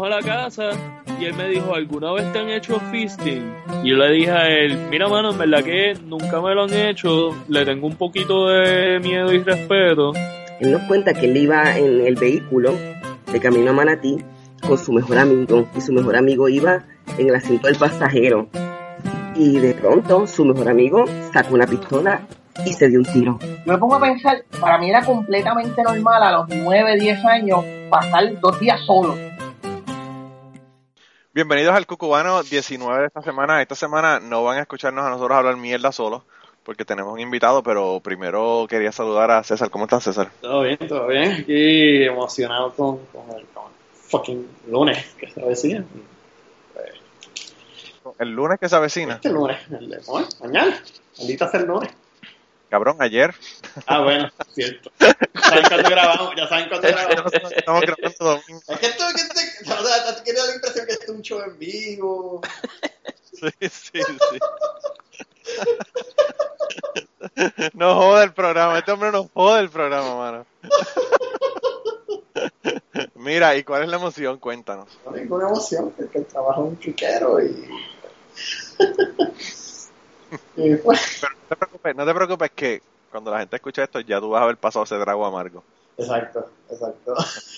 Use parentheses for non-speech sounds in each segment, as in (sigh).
Llegamos a la casa y él me dijo, ¿alguna vez te han hecho fisting? Y yo le dije a él, mira mano, en verdad que nunca me lo han hecho, le tengo un poquito de miedo y respeto. Él nos cuenta que él iba en el vehículo de camino a Manatí con su mejor amigo y su mejor amigo iba en el asiento del pasajero. Y de pronto su mejor amigo sacó una pistola y se dio un tiro. Yo me pongo a pensar, para mí era completamente normal a los 9, 10 años pasar dos días solo. Bienvenidos al Cucubano 19 de esta semana. Esta semana no van a escucharnos a nosotros hablar mierda solo, porque tenemos un invitado, pero primero quería saludar a César. ¿Cómo estás, César? Todo bien, todo bien. Aquí emocionado con, con, el, con el fucking lunes que se avecina. El lunes que se avecina. Este lunes, el hoy, mañana. Maldita sea el lunes. Cabrón, ayer. Ah, bueno, cierto. (laughs) Ya saben cuándo grabamos, ya saben cuándo grabamos. Estamos grabando domingo. Es que esto, que este, o sea, te dar la impresión que esto es un show en vivo. Sí, sí, sí. No jode el programa, este hombre no jode el programa, mano. Mira, ¿y cuál es la emoción? Cuéntanos. No ninguna emoción, porque el trabajo es un chiquero y... y pues, Pero no te preocupes, no te preocupes que cuando la gente escuche esto ya tú vas a haber pasado ese trago amargo. exacto, exacto.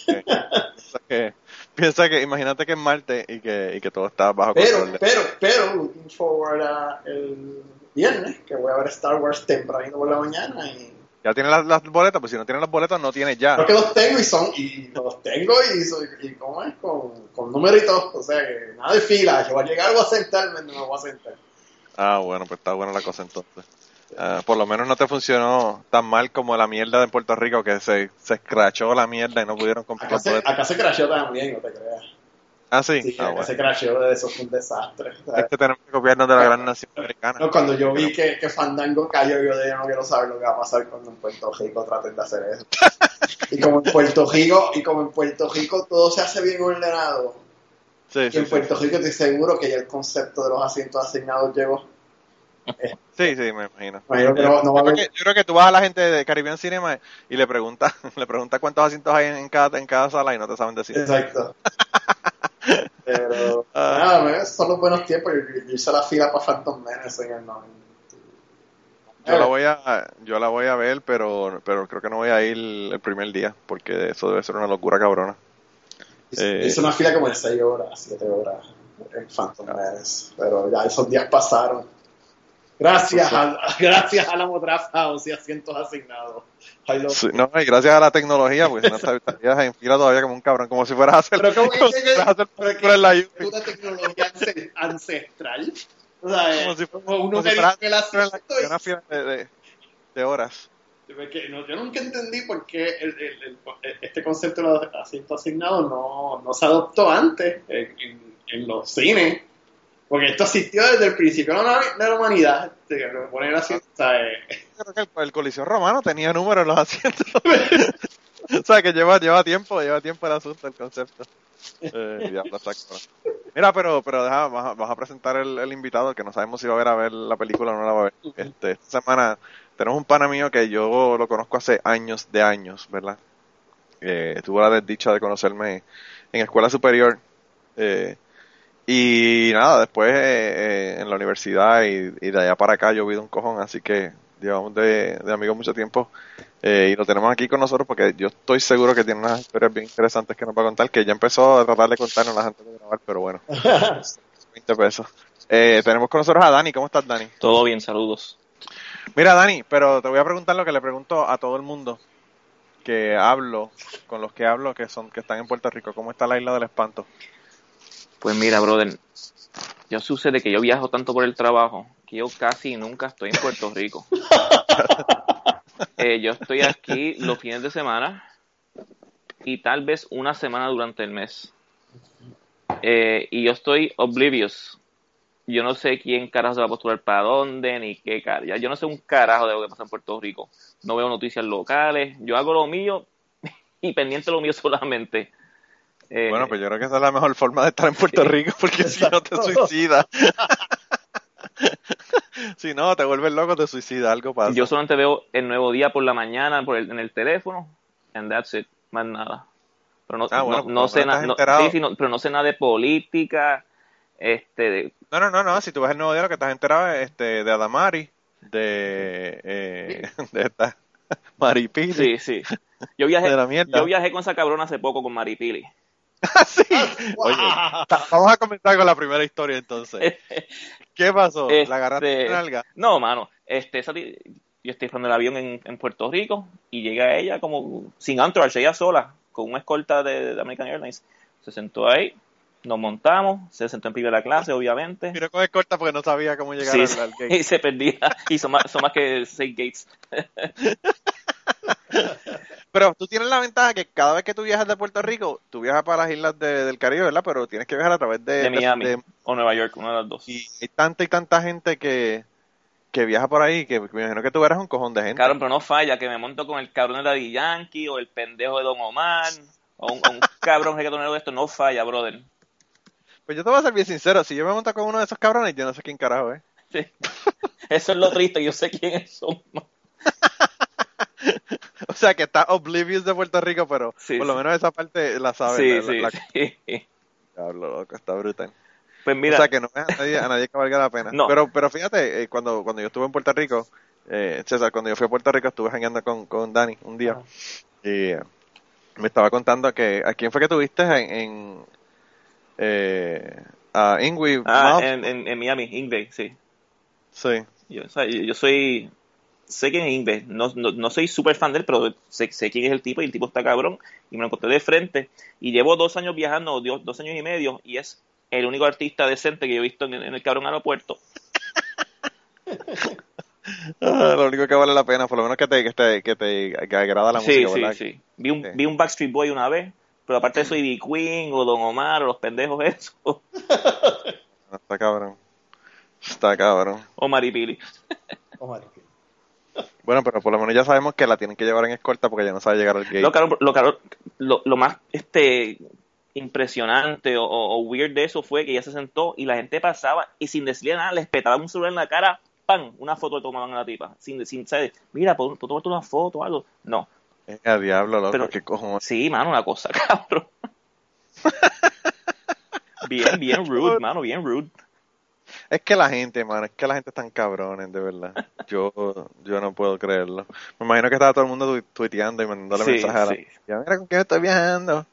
Eh, piensa que, piensa que, imagínate que es martes y que, y que todo está bajo Pero, control. pero, pero, looking forward a el viernes, que voy a ver Star Wars tempranito por la mañana y Ya tienes las, las boletas, pues si no tienes las boletas no tienes ya. creo que los tengo y son, y los tengo y soy, y cómo es, con, con numeritos, o sea que nada de fila, yo voy a llegar, voy a sentarme, no me voy a sentar. Ah, bueno, pues está buena la cosa entonces. Ah, por lo menos no te funcionó tan mal como la mierda de Puerto Rico que se, se escrachó la mierda y no pudieron comprar Acá se, acá se crasheó también, no te creas. Ah, sí. Sí, Ah, bueno. se crasheó, eso fue un desastre. Es que tenemos que copiarnos de la gran nación americana. No, cuando yo vi que, que Fandango cayó, yo dije, no quiero saber lo que va a pasar cuando en Puerto Rico traten de hacer eso. (laughs) y como en Puerto Rico, y como en Puerto Rico todo se hace bien ordenado, Sí, y sí, en. Puerto Rico estoy seguro que ya el concepto de los asientos asignados llegó. (laughs) Sí, sí, me imagino. Imagino que no, no va a Yo creo, que, yo creo que tú vas a la gente de Caribbean Cinema y le preguntas (laughs) le preguntas cuántos asientos hay en cada, en cada sala y no te saben decir. Exacto. (laughs) Pero, Ah. nada, son los buenos tiempos. Yo, yo hice la fila para Phantom Menace en el 90. Yo la voy a yo la voy a ver, pero pero creo que no voy a ir el primer día porque eso debe ser una locura cabrona. Eh. hice una fila como de 6 horas, 7 horas en Phantom Menace. Pero ya esos días pasaron. Gracias a, (laughs) gracias a la Modraft House y asientos asignados. Sí, no, y gracias a la tecnología, porque si no estarías en fila todavía como un cabrón, como si fueras a hacer, Pero como como si que- fueras a hacer pero que- en la YouTube. una tecnología ance- ancestral. O sea, Como si- como como uno si que fueras dice el a hacer asiento y- una fila de, de- de horas. Que no- yo nunca entendí por qué el- el- el- este concepto de los asientos asignados no, no se adoptó antes en, en- en los cines. Porque esto existió desde el principio de la, de la humanidad. este, que lo ponen así, o sea, eh, Creo que el, Coliseo Romano tenía números en los asientos. (laughs) o sea, que lleva, lleva tiempo, lleva tiempo el asunto, el concepto. Eh. Mira, pero, pero deja, vas, a, vas a presentar el, el invitado, que no sabemos si va a ver a ver la película o no la va a ver. Este, esta semana tenemos un pana mío que yo lo conozco hace años de años, ¿verdad? Eh, tuvo la desdicha de conocerme en escuela superior. Eh, y nada, después eh, eh, en la universidad y, y de allá para acá yo he vivido un cojón, así que llevamos de, de amigos mucho tiempo eh, y lo tenemos aquí con nosotros porque yo estoy seguro que tiene unas historias bien interesantes que nos va a contar, que ya empezó a tratar de contarnos antes de grabar, pero bueno, (laughs) 20 pesos. Eh, tenemos con nosotros a Dani, ¿cómo estás Dani? Todo bien, saludos. Mira Dani, pero te voy a preguntar lo que le pregunto a todo el mundo que hablo, con los que hablo que son que están en Puerto Rico, ¿cómo está la isla del espanto? Pues mira, brother, yo sucede que yo viajo tanto por el trabajo que yo casi nunca estoy en Puerto Rico. (laughs) Eh, yo estoy aquí los fines de semana y tal vez una semana durante el mes. Eh, y yo estoy oblivious. Yo no sé quién carajo se va a postular para dónde, ni qué carajo. Yo no sé un carajo de lo que pasa en Puerto Rico. No veo noticias locales. Yo hago lo mío (laughs) y pendiente de lo mío solamente. Eh, Bueno, pues yo creo que esa es la mejor forma de estar en Puerto Rico porque si no te suicidas. (laughs) si no, te vuelves loco, te suicidas, algo pasa. Yo solamente veo el nuevo día por la mañana por el- en el teléfono, and that's it, más nada. Pero no, Ah, bueno, no, no lo sé nada, estás no, enterado. sí, sí, no, pero no sé nada de política, este, de- No, no, no, no. Si tú ves el nuevo día, lo que estás enterado es este, de Adamari, de, eh, (laughs) de esta (laughs) Maripili. sí, sí. Yo viajé, (laughs) De la mierda. yo viajé con esa cabrona hace poco con Maripili. sí. Oye, vamos a comenzar con la primera historia entonces. ¿Qué pasó? Este- ¿La agarraste de nalga? No, mano, este, esa yo estoy esperando el avión en, en Puerto Rico y llega ella como sin entourage, ella sola, con una escolta de, de American Airlines. Se sentó ahí, nos montamos, se sentó en primera clase, obviamente. Miró con corta porque no sabía cómo llegar Sí, al, al (laughs) gate. y se perdía. Y son más, son más que seis gates. (laughs) Pero tú tienes la ventaja que cada vez que tú viajas de Puerto Rico, tú viajas para las islas de- del Caribe, ¿verdad? Pero tienes que viajar a través de, De Miami de- o Nueva York, una de las dos. y hay tanta y tanta gente que, que viaja por ahí que me imagino que tú eres un cojón de gente. Cabrón, pero no falla que me monto con el cabrón de Daddy Yankee o el pendejo de Don Omar o un, o un cabrón reggaetonero de esto. No falla, brother. Pues yo te voy a ser bien sincero, si yo me monto con uno de esos cabrones, yo no sé quién carajo es. Sí. (laughs) Eso es lo triste, yo sé quiénes son. (laughs) O sea, que está oblivious de Puerto Rico, pero Sí, por lo sí. menos esa parte la sabes. Sí, la- sí, la- sí. (laughs) Diablo, loco, está brutal. Pues mira, o sea, que no es a nadie, a nadie que valga la pena. No. Pero, pero fíjate, eh, cuando, cuando yo estuve en Puerto Rico, eh, César, cuando yo fui a Puerto Rico estuve jangueando con, con Dani un día. Y eh, me estaba contando que, ¿a quién fue que tuviste en, en eh, a Ingrid ah, en, en, en Miami, Ingve, sí. Sí. Yo, o sea, yo- yo soy. Sé quién es Ingve. No, no, no soy súper fan de él, pero sé, sé quién es el tipo y el tipo está cabrón. Y me lo encontré de frente. Y llevo dos años viajando, dos, dos años y medio, y es el único artista decente que yo he visto en, en el cabrón aeropuerto. (laughs) Ah, lo único que vale la pena, por lo menos que te, que te, que te que agrada la sí, música, sí, ¿verdad? sí. Vi un, Sí. vi un Backstreet Boy una vez, pero aparte de eso, Ivy Queen o Don Omar o los pendejos esos, (laughs) Está cabrón. Está cabrón. o Maripili. Oh, marica. (laughs) Bueno, pero por lo menos ya sabemos que la tienen que llevar en escolta porque ya no sabe llegar al gate. Lo, cabrón- lo, cabrón- lo, lo más este impresionante o, o- o weird de eso fue que ella se sentó y la gente pasaba y sin decirle nada les petaba un celular en la cara, ¡pam! Una foto le tomaban a la tipa. Sin, sin ¿sabes? Mira, ¿puedo, puedo tomarte una foto o algo? No. Eh, a diablo, loco, Pero- qué cojones. Sí, mano, una cosa, (laughs) cabrón. bien, bien (laughs) rude, mano, bien rude. Es que la gente, mano, es que la gente es tan cabrones, de verdad. Yo, yo no puedo creerlo. Me imagino que estaba todo el mundo tu- tuiteando y mandándole Sí, mensajes a la sí. Mira con quién estoy viajando.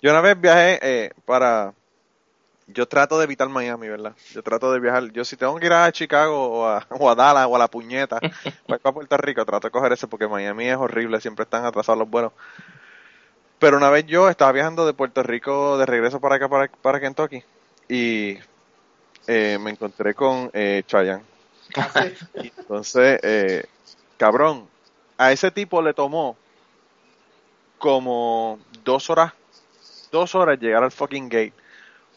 Yo una vez viajé eh, para... Yo trato de evitar Miami, ¿verdad? Yo trato de viajar. Yo si tengo que ir a Chicago o a, (laughs) o a Dallas o a La Puñeta, (laughs) o a Puerto Rico, trato de coger ese porque Miami es horrible, siempre están atrasados los vuelos. Pero una vez yo estaba viajando de Puerto Rico de regreso para acá, para, para Kentucky, y eh, me encontré con eh, Chayanne. (laughs) Y entonces, eh, cabrón, a ese tipo le tomó como dos horas, dos horas llegar al fucking gate,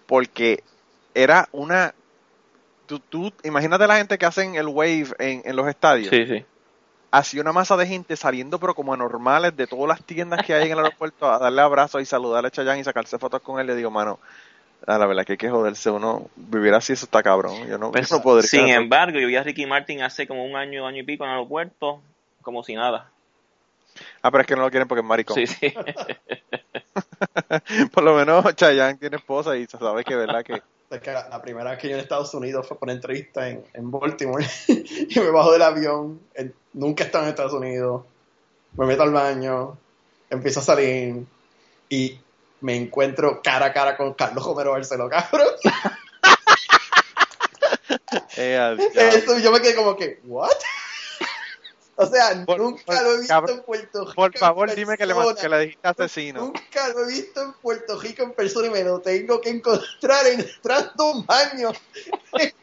porque era una, tú, tú, imagínate la gente que hacen el wave en, en los estadios, Sí, sí. así una masa de gente saliendo pero como anormales de todas las tiendas que hay en el aeropuerto a darle abrazos y saludarle a Chayanne y sacarse fotos con él, le digo, mano, a la verdad que hay que joderse uno, vivir así eso está cabrón, yo no, Pues, yo no podría. sin hacer- embargo, yo vi a Ricky Martin hace como un año, año y pico en el aeropuerto, como si nada. Ah, pero es que no lo quieren porque es maricón. Sí, sí. (laughs) Por lo menos Chayanne tiene esposa y se sabe que verdad que (laughs) Es que la, la primera vez que yo en Estados Unidos fue por una entrevista en, en Baltimore (laughs) y me bajo del avión, nunca he estado en Estados Unidos, me meto al baño, empiezo a salir y me encuentro cara a cara con Carlos Romero Barceló, cabrón. Eh, Eso, yo me quedé como que, ¿what? O sea, Por- nunca por- lo he visto cabrón, en Puerto Rico. Por en favor, dime que le, persona. que le dijiste asesino. Nunca lo he visto en Puerto Rico en persona y me lo tengo que encontrar entrando un baño (laughs) en,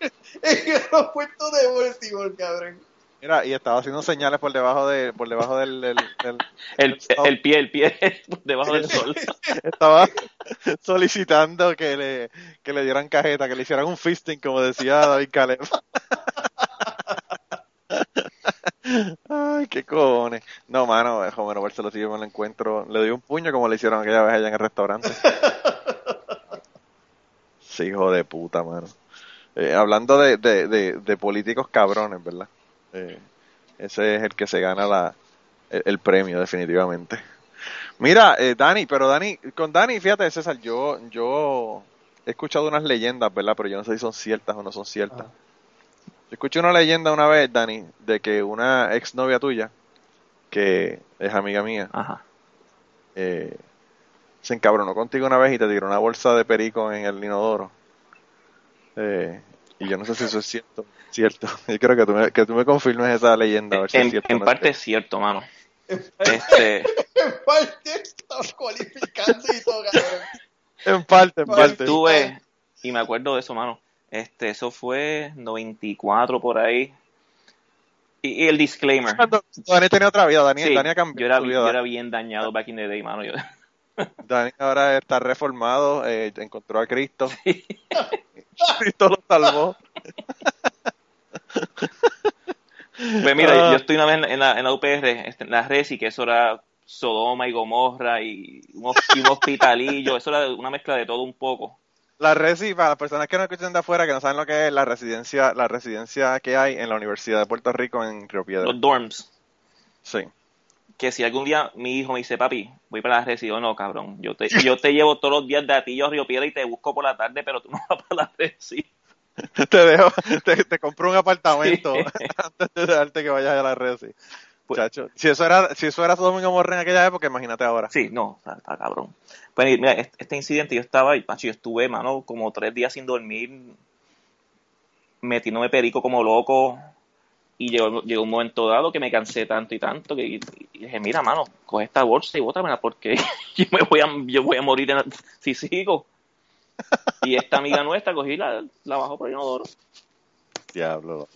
en el aeropuerto de Baltimore, cabrón. Mira, y estaba haciendo señales por debajo de por debajo del, del- del- El, el pie, el pie (laughs) debajo del sol. (laughs) estaba solicitando que le que le dieran cajeta, que le hicieran un fisting como decía David Caleb. Ay, qué cojones. No, mano, Homero Barceló si yo me lo encuentro, le doy un puño como le hicieron aquella vez allá en el restaurante. (laughs) Sí, hijo de puta, mano. Eh, hablando de, de, de, de políticos cabrones, ¿verdad? Eh, ese es el que se gana la, el, el premio, definitivamente. Mira, eh, Dani, pero Dani, con Dani, fíjate, César, yo, yo he escuchado unas leyendas, ¿verdad? Pero yo no sé si son ciertas o no son ciertas. Yo escuché una leyenda una vez, Dani, de que una exnovia tuya, que es amiga mía, Ajá. eh, se encabronó contigo una vez y te tiró una bolsa de perico en el inodoro. Eh, y yo no sé si eso es cierto. Cierto. (laughs) Yo creo que tú me, que tú me confirmes esa leyenda. A ver si es En, cierto. o en no parte es cierto, mano. Este, (laughs) En parte estás cualificando y todo. En parte, en Yo parte. estuve, y me acuerdo de eso, mano. Este, eso fue 94 por ahí. Y, y el disclaimer. Cuando Dani tenía otra vida, Dani, Sí, Dani cambiado yo era, yo bien dañado back in the day, mano. Yo- (laughs) Dani ahora está reformado, eh, encontró a Cristo. (laughs) Cristo lo salvó. (laughs) Pues mira, Ah. yo estoy una vez en la, en la UPR, este, en la Resi, que eso era Sodoma y Gomorra y un, hos- y un hospitalillo, eso era una mezcla de todo un poco. La resi, para las personas que no escuchan de afuera, que no saben lo que es la residencia, la residencia que hay en la Universidad de Puerto Rico en Río Piedra. Los dorms. Sí. Que si algún día mi hijo me dice, papi, voy para la Resi, yo no, cabrón, yo te, (laughs) yo te llevo todos los días de Atillo a Río Piedra y te busco por la tarde, pero tú no vas para la Resi. (laughs) Te dejo, te, te compro un (laughs) apartamento Sí. antes de dejarte que vayas a la resi. Pues- Chacho, si eso era, si eso era Sodoma y Gomorra en aquella época, imagínate ahora. Sí, no, está, está cabrón. Pues mira, este, incidente yo estaba, y, macho, yo estuve, mano, como tres días sin dormir, metiéndome perico como loco, y llegó, llegó un momento dado que me cansé tanto y tanto, que y- y dije, mira, mano, coge esta bolsa y bótamela, porque (laughs) yo me voy a, yo voy a morir en- si sigo. (laughs) Y esta amiga nuestra cogí la, la bajó por el inodoro. Diablo.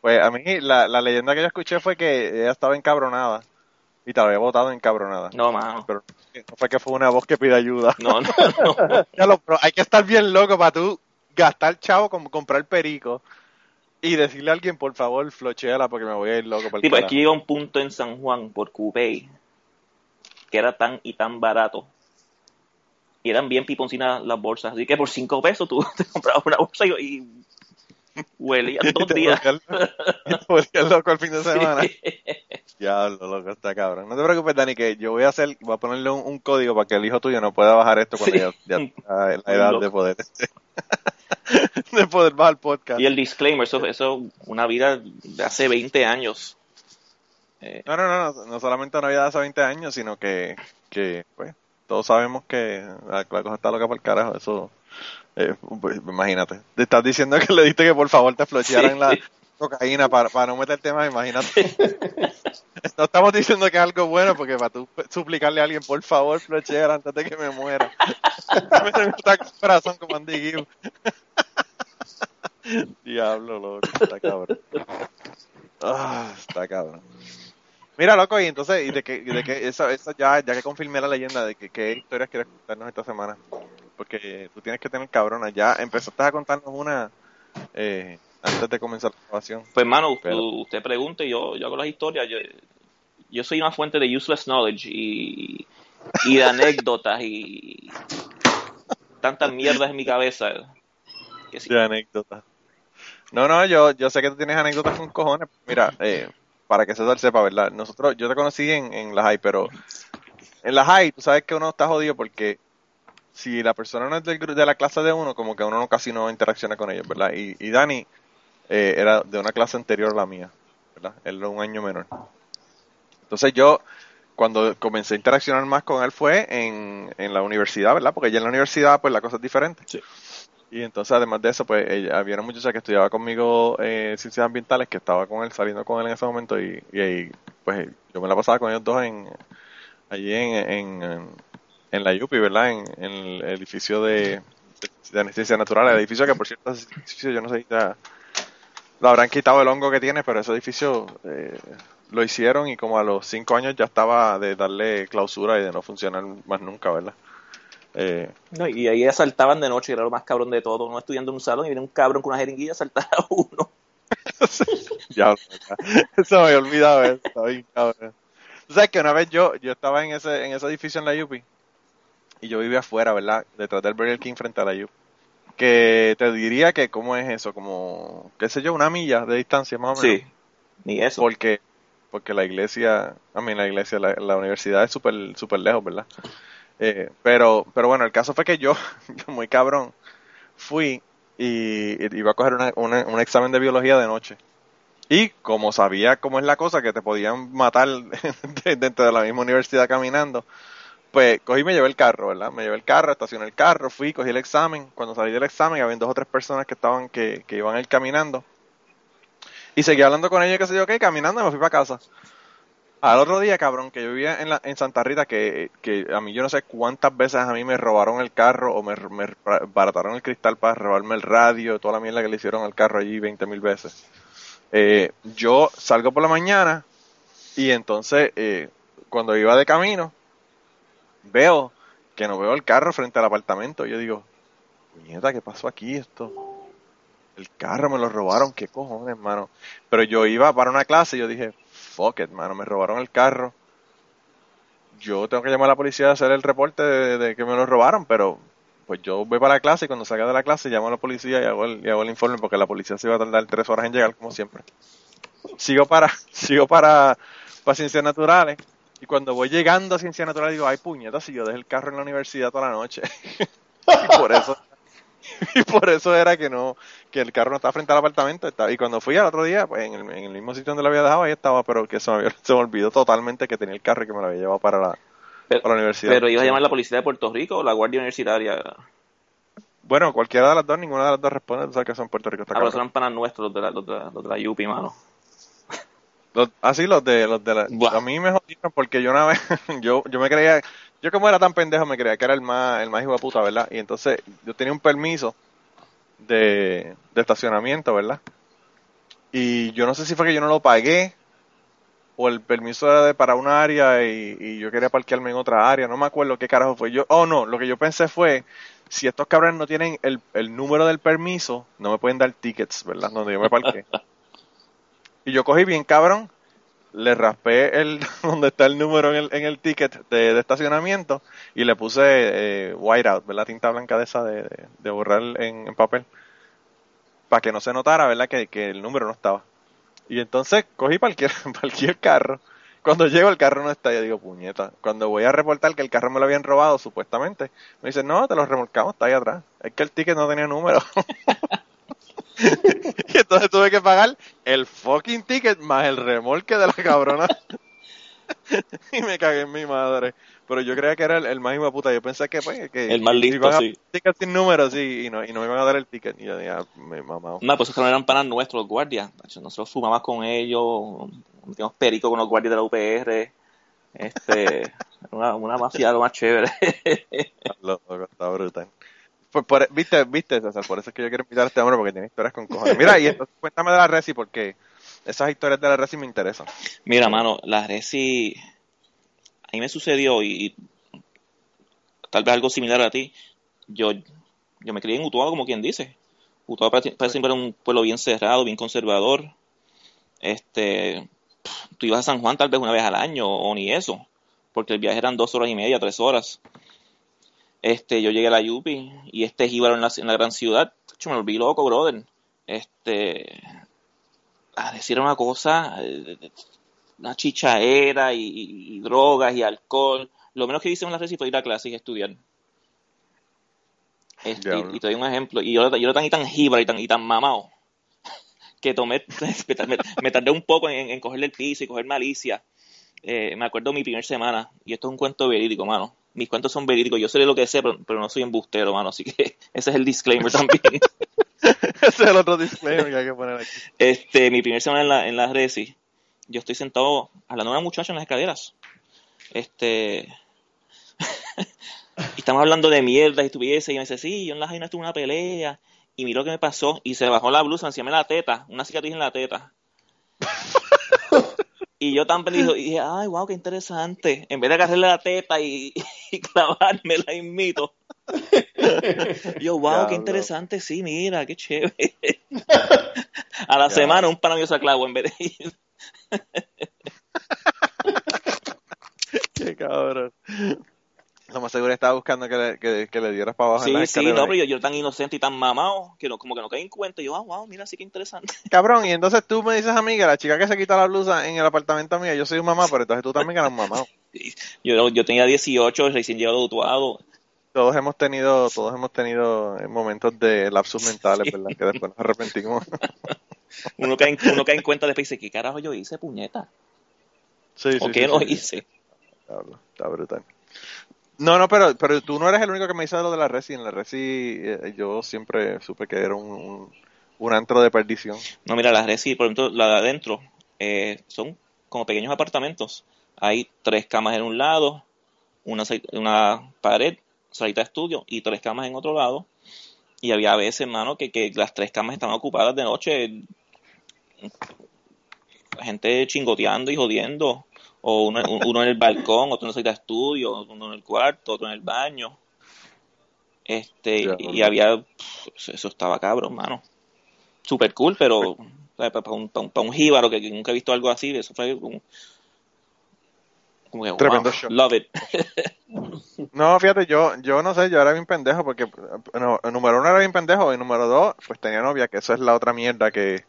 Pues a mí la, la leyenda que yo escuché fue que ella estaba encabronada y te había botado encabronada. No, mano. Pero no fue que fue una voz que pide ayuda. No, no, no. (laughs) Ya lo- pero hay que estar bien loco para tú gastar chavo como comprar perico y decirle a alguien, por favor, flocheala porque me voy a ir loco. Por Tipo, es que llega un punto en San Juan por Coupé que era tan y tan barato. Y eran bien piponcinas las bolsas. Así que por cinco pesos tú (laughs) te comprabas una bolsa y, y huelía (laughs) dos días. Y te volvías loco el fin de semana. Sí. Diablo, loco, está cabrón. No te preocupes, Dani, que yo voy a hacer, voy a ponerle un, un código para que el hijo tuyo no pueda bajar esto cuando Sí. ya, ya (laughs) en la edad de poder (laughs) de poder bajar podcast. Y el disclaimer, eso eso una vida de hace 20 años. Eh, No, no, no, no, no solamente una vida de hace 20 años, sino que, que pues, todos sabemos que la, la cosa está loca por el carajo, eso, eh, pues, imagínate. Te estás diciendo que le diste que por favor te flochearan Sí. la cocaína para, para no meter temas, imagínate. (laughs) no estamos diciendo que es algo bueno, porque para tú suplicarle a alguien, por favor, flochear antes de que me muera. me el corazón como Andy Gibb. (laughs) Diablo, loco, está cabrón. Ah, está cabrón. Mira, loco, y entonces, ¿y de qué, y de qué eso, eso ya, ya que confirmé la leyenda de que qué historias quieres contarnos esta semana? Porque tú tienes que tener cabrona. Ya empezaste a contarnos una eh, antes de comenzar la grabación. pues, hermano, tú- usted pregunta y yo, yo hago las historias. Yo, yo soy una fuente de useless knowledge y, y de anécdotas y tantas mierdas en mi cabeza. Que sí. De anécdotas. No, no, yo, yo sé que tú tienes anécdotas con cojones. Mira, eh, para que César sepa, ¿verdad? Nosotros, yo te conocí en, en la high, pero en la high tú sabes que uno está jodido porque si la persona no es del, de la clase de uno, como que uno no, casi no interacciona con ellos, ¿verdad? Y, y Dani eh, era de una clase anterior a la mía, ¿verdad? Él era un año menor. Entonces yo, cuando comencé a interaccionar más con él fue en, en la universidad, ¿verdad? Porque ya en la universidad, pues la cosa es diferente. Sí. Y entonces, además de eso, pues ella- había una muchacha que estudiaba conmigo eh, ciencias ambientales, que estaba con él, saliendo con él en ese momento, y, y pues yo me la pasaba con ellos dos en allí en, en, en, en la Yupi, ¿verdad? En, en el edificio de, de anestesia natural, el edificio que, por cierto, ese edificio, yo no sé, ya lo habrán quitado el hongo que tiene, pero ese edificio eh, lo hicieron y como a los cinco años ya estaba de darle clausura y de no funcionar más nunca, ¿verdad? Eh, No, y ahí asaltaban de noche, era lo más cabrón de todo. Uno estudiando en un salón y viene un cabrón con una jeringuilla a asaltar a uno. (laughs) ya, eso me había olvidado, eso, bien cabrón. Tú sabes que una vez yo, yo estaba en ese, en ese edificio en la Yupi y yo vivía afuera, ¿verdad? Detrás del Burger King frente a la Yupi. Que te diría que, ¿cómo es eso? Como, qué sé yo, una milla de distancia más o menos. Sí, ni eso. Porque porque la iglesia, a mí la iglesia, la, la universidad es súper super lejos, ¿verdad? Eh, pero, pero bueno, el caso fue que yo, (laughs) muy cabrón, fui y, iba a coger una- una- un examen de biología de noche. Y como sabía cómo es la cosa, que te podían matar (laughs) de- dentro de la misma universidad caminando, pues cogí y me llevé el carro, ¿verdad? Me llevé el carro, estacioné el carro, fui, cogí el examen. Cuando salí del examen, había dos o tres personas que estaban, que, que iban a ir caminando. Y seguí hablando con ellos, y qué sé yo, qué, caminando y me fui para casa. Al otro día, cabrón, que yo vivía en, la, en Santa Rita, que, que a mí yo no sé cuántas veces a mí me robaron el carro o me, me barataron el cristal para robarme el radio, toda la mierda que le hicieron al carro allí 20 mil veces. Eh, yo salgo por la mañana y entonces eh, cuando iba de camino veo que no veo el carro frente al apartamento. Yo digo, puñeta, ¿qué pasó aquí esto? El carro me lo robaron, qué cojones, hermano. Pero yo iba para una clase y yo dije, fuck it, mano, me robaron el carro. Yo tengo que llamar a la policía a hacer el reporte de, que me lo robaron, pero pues yo voy para la clase y cuando salga de la clase llamo a la policía y hago el, hago el informe porque la policía se va a tardar tres horas en llegar como siempre. Sigo para, (laughs) sigo para, para ciencias naturales y cuando voy llegando a ciencias naturales digo, ay puñeta, si yo dejé el carro en la universidad toda la noche. (laughs) y por eso, (laughs) y por eso era que no, que el carro no estaba frente al apartamento. estaba- y cuando fui al otro día, pues en el, en el mismo sitio donde lo había dejado, ahí estaba, pero que se me, había- (laughs) se me olvidó totalmente que tenía el carro y que me lo había llevado para la, Pero, para la universidad. pero ibas a llamar a la policía de Puerto Rico o la Guardia Universitaria. Bueno, cualquiera de las dos, ninguna de las dos responde, tú sabes que son Puerto Rico. Está Ah, pero son panas nuestros los de la, los de la, los de la Yupi, mano. Los- así los de los de la, a mí me jodieron porque yo una vez (laughs) yo yo me creía yo como era tan pendejo me creía que era el más el más hijo de puta verdad y entonces yo tenía un permiso de, de estacionamiento verdad y yo no sé si fue que yo no lo pagué o el permiso era de para una área y, y yo quería parquearme en otra área no me acuerdo qué carajo fue. Yo oh no lo que yo pensé fue si estos cabrones no tienen el, el número del permiso no me pueden dar tickets verdad donde yo me parqué (laughs) y yo cogí bien cabrón, le raspé el (laughs) donde está el número en el, en el ticket de, de estacionamiento y le puse eh, whiteout, ¿verdad? Tinta blanca de esa de, de- borrar en, en papel. Para que no se notara, ¿verdad? Que, que el número no estaba. Y entonces cogí cualquier, (laughs) cualquier carro. Cuando llego el carro no está, yo digo, puñeta. Cuando voy a reportar que el carro me lo habían robado, supuestamente, me dicen, no, te lo remolcamos, está ahí atrás. Es que el ticket no tenía número. (laughs) (laughs) y entonces tuve que pagar el fucking ticket más el remolque de la cabrona. (laughs) y me cagué en mi madre. Pero yo creía que era el, el más hijo de puta. Yo pensé que, pues, que El más listo, sí. ticket sin número, sí, y no, y no me iban a dar el ticket. Y yo dije, ah, me mamado. No, pues esos que no eran panas nuestros, los guardias. Nosotros fumamos con ellos, metíamos perico con los guardias de la UPR. Este, (laughs) una, una mafia lo más chévere. Loco, está brutal. Por- por- viste, viste, César, por eso es que yo quiero invitar a este hombre porque tiene historias con cojones. Mira, y entonces (laughs) cuéntame de la Resi porque esas historias de la Resi me interesan. Mira, mano, la Resi, a mí me sucedió y, tal vez algo similar a ti. Yo, yo me crié en Utuado, como quien dice. Utuado parece, siempre un pueblo bien cerrado, bien conservador. Este, tú ibas a San Juan tal vez una vez al año o ni eso, porque el viaje eran dos horas y media, tres horas. Este, yo llegué a la Yupi y este jíbaro en la, en la gran ciudad, yo me volví loco, brother. Este, a decir una cosa, eh, una chichaera y, y- y drogas y alcohol. Lo menos que hice en la Resi fue ir a clase y estudiar. Este, y, y te doy un ejemplo. Y yo, yo era tan y tan jíbaro y tan, y tan mamado (laughs) que tomé, (laughs) me tardé un poco en, en cogerle el piso y coger malicia. Eh, me acuerdo mi primer semana, y esto es un cuento verídico, mano. Mis cuentos son verídicos, yo sé lo que sé, pero, pero no soy embustero, mano, así que (laughs) ese es el disclaimer también. (laughs) Ese es el otro disclaimer que hay que poner aquí. Este, mi primer semana en la, en la Resi, yo estoy sentado hablando a una muchacha en las escaleras. Este. (laughs) y estamos hablando de mierda y estuviese. Y me dice, sí, yo en la Jaina tuve una pelea. Y miró qué me pasó. Y se bajó la blusa encima de la teta. Una cicatriz en la teta. Y yo tan (laughs) pendijo. Y dije, ay, wow, qué interesante. En vez de agarrarle la teta y, (laughs) y clavármela, la invito. (laughs) Yo, wow, qué interesante, sí, mira, qué chévere. A la Ya. semana un pana mío se clavó en vez de ir. Qué cabrón. Lo más seguro estaba buscando que le, que, que le dieras para abajo en Sí, las sí, escaleras. no, pero yo, yo tan inocente y tan mamado que no, como que no caí en cuenta. Y yo, ah, wow, mira, sí que interesante. (laughs) Cabrón, y entonces tú me dices a mí que la chica que se quita la blusa en el apartamento mío, yo soy un mamá, pero entonces tú también eras un mamá. (laughs) Yo, yo tenía 18, recién llegado dutuado. Todos hemos tenido, todos hemos tenido momentos de lapsus mentales, Sí. ¿verdad? Que después nos arrepentimos. (laughs) Uno cae, en, uno cae en cuenta después y dice, ¿qué carajo yo hice, puñeta? Sí, sí, ¿O sí, qué sí, no sí. hice? Está brutal. No, no, pero, pero tú no eres el único que me dice lo de la Resi. En la Resi eh, yo siempre supe que era un, antro de perdición. No, mira, la Resi, por ejemplo, la de adentro, eh, son como pequeños apartamentos. Hay tres camas en un lado, una, una pared, salita de estudio y tres camas en otro lado. Y había veces, hermano, que, que las tres camas estaban ocupadas de noche. Gente chingoteando y jodiendo. O uno, uno en el balcón, otro en la salita de estudio, uno en el cuarto, otro en el baño. Este, Ya. y había, pff, eso estaba cabrón, mano. Super cool, pero para un, pa' un, pa' un jíbaro que, que nunca he visto algo así, eso fue como, como que, Tremendo wow, show. love it. (laughs) No, fíjate, yo, yo no sé, yo era bien pendejo porque, no, número uno era bien pendejo y número dos, pues tenía novia, que eso es la otra mierda que,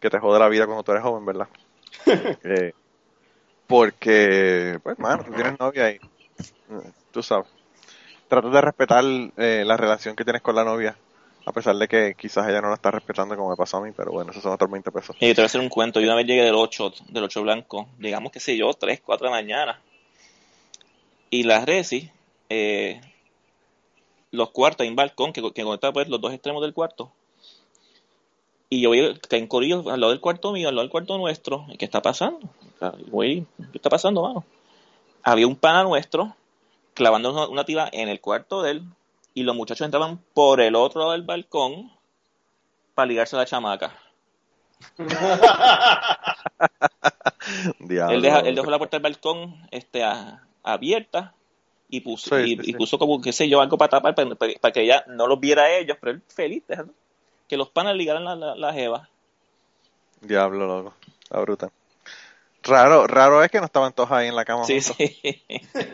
que te jode la vida cuando tú eres joven, ¿verdad? (laughs) Eh, porque, pues, mano, tú tienes novia y, eh, tú sabes, tratas de respetar eh, la relación que tienes con la novia, a pesar de que quizás ella no la está respetando como me pasó a mí, pero bueno, esos son otros 20 pesos. Y te voy a hacer un cuento. Yo una vez llegué del 8, del 8 blanco, digamos que sé yo, 3, 4 de la mañana. Y la Resi, eh, los cuartos, hay un balcón que, que conecta pues, los dos extremos del cuarto. Y yo voy caí en corillo al lado del cuarto mío, al lado del cuarto nuestro. ¿Y qué está pasando? O sea, Güey, ¿qué está pasando, mano? Había un pana nuestro clavando una, una tira en el cuarto de él. Y los muchachos entraban por el otro lado del balcón para ligarse a la chamaca. (laughs) Él, deja- él dejó la puerta del balcón este, a- abierta y puso, Sí, y, sí, y sí. puso como, qué sé yo, algo para tapar, para que ella no los viera a ellos, pero él feliz, dejando que los panas ligaran la, la, la jeva. Diablo, loco, la bruta. Raro, raro es que no estaban todos ahí en la cama Sí, juntos. sí.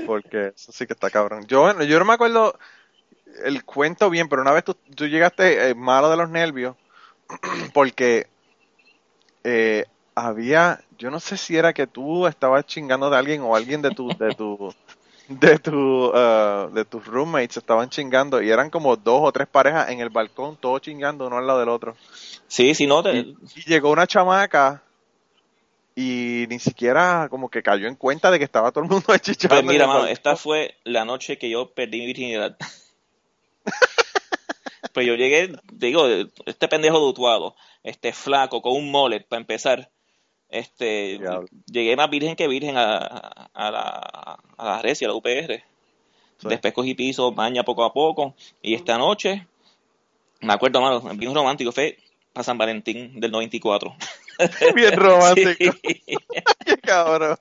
Porque eso sí que está cabrón. Yo, yo no me acuerdo el cuento bien, pero una vez tú, tú llegaste eh, malo de los nervios, (clears throat) porque eh, había, yo no sé si era que tú estabas chingando de alguien o alguien de tu, de tu, de tu, ah, de tus roommates estaban chingando y eran como dos o tres parejas en el balcón, todos chingando uno al lado del otro. Sí, sí, no, te- Y, y llegó una chamaca y ni siquiera como que cayó en cuenta de que estaba todo el mundo (laughs) chichando. Pues mira, mano, esta fue la noche que yo perdí mi virginidad. (laughs) pues yo llegué, digo, este pendejo dutuado, este flaco, con un mullet, para empezar. Este, Diablo. llegué más virgen que virgen a, a la, a la Recia, a la UPR. Sí. Después cogí piso, baña poco a poco. Y esta noche, me acuerdo, mano, bien romántico, fue para San Valentín del 94. (laughs) Bien romántico. (laughs) Sí. Qué cabrón.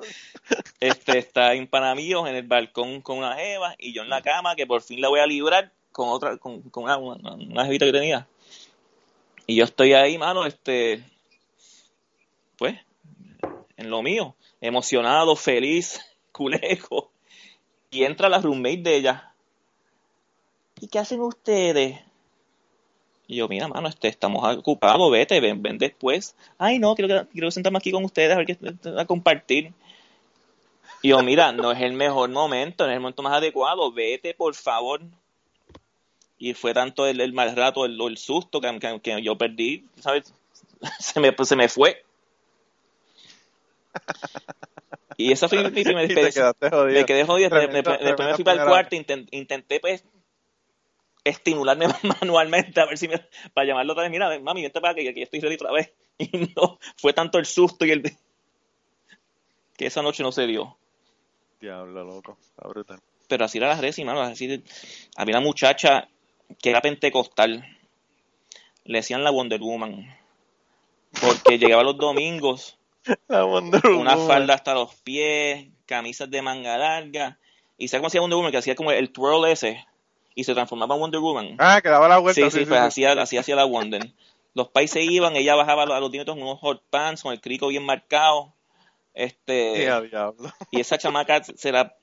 Este está en Panamíos en el balcón con una jeva y yo en la cama que por fin la voy a librar con otra, con, con una, una, una jevita que tenía. Y yo estoy ahí, mano, este, pues, en lo mío, emocionado, feliz, (laughs) culeco. Y entra la roommate de ella. ¿Y qué hacen ustedes? Y yo, mira, mano, este, estamos ocupados, vete, ven, ven después. Ay, no, quiero, quiero sentarme aquí con ustedes a ver qué, a compartir. Y yo, mira, no es el mejor momento, no es el momento más adecuado, vete, por favor. Y fue tanto el, el mal rato, el, el susto que, que- que yo perdí, ¿sabes? (laughs) Se me, se me fue. Y esa fue mi, primera (laughs) experiencia. Me quedé jodido, después, después- me fui para el cuarto, inten- intenté pues estimularme (laughs) manualmente a ver si me, para llamarlo otra vez, mira, mami, vente para que, que estoy ready otra vez. (laughs) Y no, fue tanto el susto y el que esa noche no se dio. Diablo, loco. Brutal. Pero así era la resi, mano, así había una muchacha que era pentecostal. Le decían la Wonder Woman. Porque llegaba los domingos (laughs) una Woman. falda hasta los pies, camisas de manga larga. ¿Y sabes cómo hacía Wonder Woman? Que hacía como el twirl ese y se transformaba en Wonder Woman. Ah, que daba la vuelta. sí, sí, pues hacía, así hacía la Wonder. Los pais se iban, ella bajaba a los, dineros en unos hot pants con el crico bien marcado. Este, y esa chamaca se la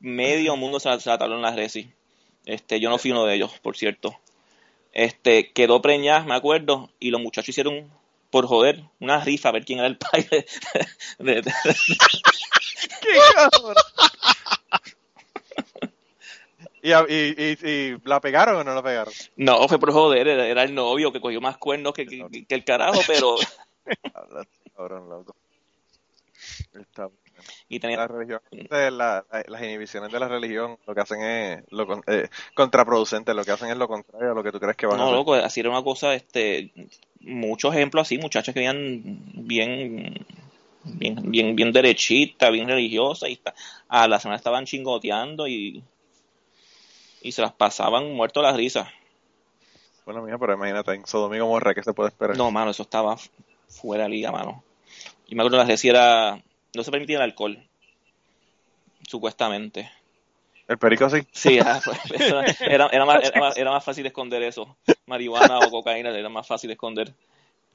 medio mundo se la, se la en la resi. Este, yo no fui uno de ellos, por cierto. Este, quedó preñada, me acuerdo, y los muchachos hicieron, por joder, una rifa a ver quién era el padre de, de- de- (laughs) ¡Qué cabrón! ¿Y, y, la pegaron o no la pegaron? No, fue por joder, era, era el novio que cogió más cuernos que, que- que el carajo, pero... (laughs) Está. Y tenía, La religión, la- la- las inhibiciones de la religión lo que hacen es lo eh, contraproducente, lo que hacen es lo contrario a lo que tú crees que van a hacer. loco, así era una cosa, este, muchos ejemplos así, muchachas que veían bien, bien, bien, bien derechitas, bien religiosas, y a la semana estaban chingoteando y, y se las pasaban muertos a la risa. Bueno, mija, pero imagínate, en Sodoma y Gomorra, ¿qué se puede esperar? No, mano, eso estaba fuera de liga, mano. Y me acuerdo que la reci era, no se permitía el alcohol, supuestamente. El perico sí. Sí, (laughs) ah, pues, era, era, más, era, más, era más fácil esconder eso. Marihuana o cocaína era más fácil esconder.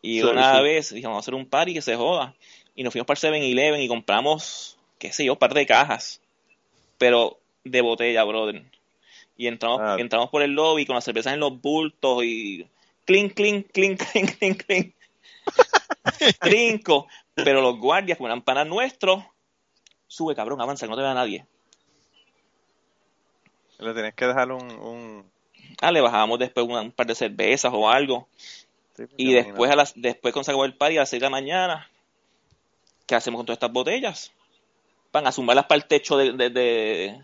Y Sí, una sí. vez dijimos, vamos a hacer un party que se joda. Y nos fuimos para el 7-Eleven y compramos, qué sé yo, un par de cajas. Pero de botella, brother. Y entramos, Ah. entramos por el lobby con las cervezas en los bultos y clink, clink, clink, (laughs) clink, clink, clink. (laughs) Trinco. Pero los guardias, como eran panas nuestros, sube, cabrón, avanza, que no te vea nadie. Le tienes que dejar un... un Ah, le bajábamos después una- un par de cervezas o algo. sí, porque Y después, a las, después cuando se acabó el party a las 6 de la mañana, ¿qué hacemos con todas estas botellas? Van a zumbarlas para el techo de, de- de-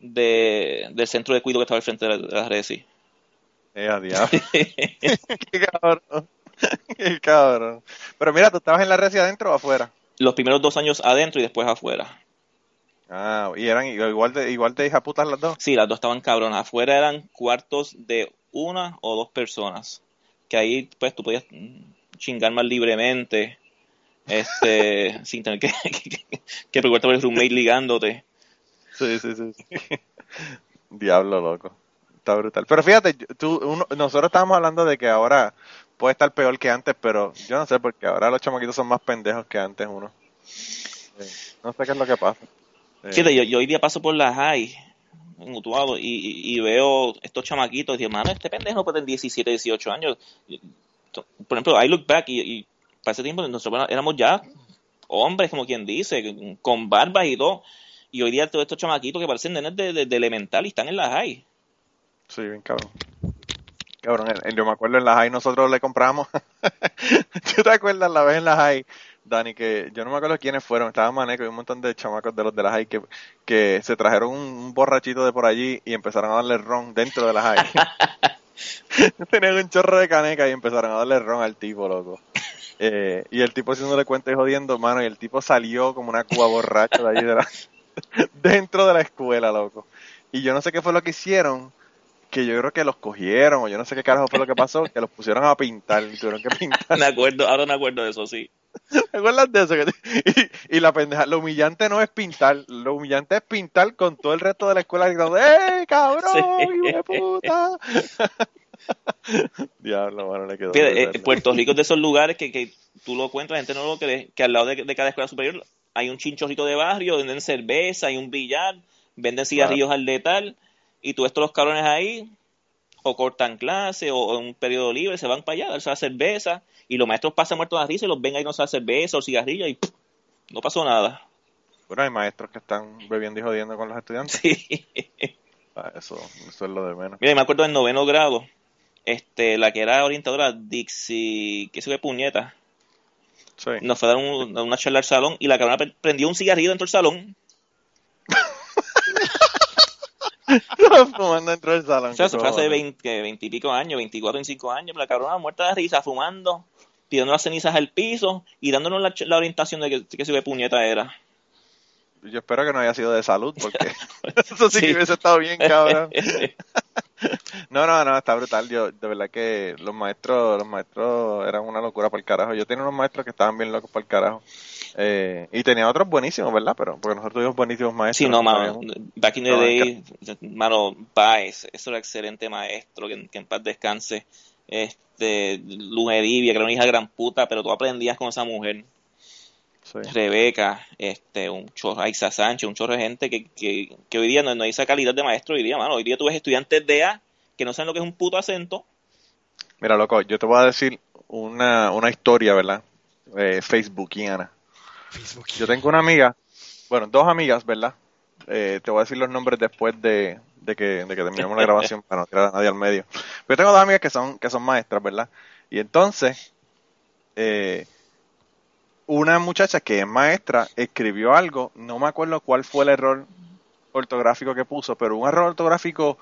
de- del centro de cuidado que estaba al frente de la, de la resi. Eh, diablo. (laughs) (laughs) Qué cabrón. (laughs) Qué cabrón. Pero mira, ¿tú estabas en la recia adentro o afuera? Los primeros dos años adentro y después afuera. Ah, y eran igual de igual de hija putas las dos. Sí, las dos estaban cabronas. Afuera eran cuartos de una o dos personas. Que ahí, pues, tú podías mm, chingar más libremente. Este, (laughs) sin tener (laughs) que, que, que preocuparte por el roommate ligándote. Sí, sí, sí. Diablo, loco. Está brutal. Pero fíjate, tú, uno- nosotros estábamos hablando de que ahora puede estar peor que antes, pero yo no sé, porque ahora los chamaquitos son más pendejos que antes uno. Eh, no sé qué es lo que pasa. Eh, Fíjate, yo, yo hoy día paso por la high en Utuado y, y- y veo estos chamaquitos y digo, mano, este pendejo puede tener 17, 18 años. Por ejemplo, I look back y, y para ese tiempo nosotros éramos ya hombres, como quien dice, con barbas y todo. Y hoy día todos estos chamaquitos que parecen nenes de, de- de elemental y están en la high. Sí, bien cabrón. Cabrón, yo me acuerdo en la high nosotros le compramos. (laughs) ¿Tú te acuerdas la vez en la high, Dani, que yo no me acuerdo quiénes fueron, estaba Maneco y un montón de chamacos de los de la high que, que se trajeron un, borrachito de por allí y empezaron a darle ron dentro de la high. (laughs) Tenían un chorro de caneca y empezaron a darle ron al tipo, loco. Eh, y el tipo haciéndole cuenta y jodiendo, mano, y el tipo salió como una cuba borracha de allí de la, (laughs) dentro de la escuela, loco. Y yo no sé qué fue lo que hicieron, que yo creo que los cogieron, o yo no sé qué carajo fue lo que pasó, que los pusieron a pintar, y tuvieron que pintar. (laughs) Me acuerdo, ahora me acuerdo de eso, sí. ¿Te acuerdas de eso? Y, y la pendeja, lo humillante no es pintar, lo humillante es pintar con todo el resto de la escuela gritando, ¡eh, cabrón, Sí. hijo de puta! (laughs) Diablo, mano, le quedó. Eh. Puerto Rico es de esos lugares que, que tú lo encuentras, gente no lo cree, que al lado de, de cada escuela superior hay un chinchorrito de barrio, venden cerveza, hay un billar, venden cigarrillos al letal, y tú ves todos los cabrones ahí, o cortan clase, o, o en un periodo libre, se van para allá a darse la cerveza, y los maestros pasan muertos de la risa y los ven ahí no la cerveza o cigarrillo, y ¡pum! no pasó nada. Bueno, hay maestros que están bebiendo y jodiendo con los estudiantes. Sí. Ah, Eso, eso es lo de menos. Mira, me acuerdo del noveno grado, este, la que era orientadora, Dixie, que se ve puñeta, Sí. nos fue a dar un- una charla al salón y la cabrona pre- prendió un cigarrillo dentro del salón. (laughs) (laughs) Fumando dentro del salón. O sea, eso fue hace cojones. 20, 20 y pico años, 24, 25 años, la cabrona muerta de risa, fumando, tirando las cenizas al piso y dándonos la, orientación de que, que ve puñeta era. Yo espero que no haya sido de salud, porque (laughs) (laughs) eso sí, Sí. que hubiese estado bien, cabrón. (laughs) No, no, no, está brutal. Yo, de verdad que los maestros, los maestros eran una locura para el carajo. Yo tenía unos maestros que estaban bien locos para el carajo. Eh, y tenía otros buenísimos, ¿verdad? Pero, porque nosotros tuvimos buenísimos maestros. Sí, no, mano, back in the No, day, mano, Baez, eso era excelente maestro, que, que en paz descanse. Este, Lujeribia, que era una hija gran puta, pero tú aprendías con esa mujer. Sí. Rebeca, este, un chorro, Aixa Sánchez, un chorro de gente que, que, que hoy día no, no hay esa calidad de maestro hoy día, mano. Hoy día tú ves estudiantes de A que no saben lo que es un puto acento. Mira, loco, yo te voy a decir una, una historia, ¿verdad? Eh, Facebookiana. Facebook. Yo tengo una amiga, bueno, dos amigas, ¿verdad? Eh, te voy a decir los nombres después de, de que, de que terminemos la grabación para no tirar a nadie al medio. Pero yo tengo dos amigas que son, que son maestras, ¿verdad? Y entonces, eh, una muchacha que es maestra escribió algo, no me acuerdo cuál fue el error ortográfico que puso, pero un error ortográfico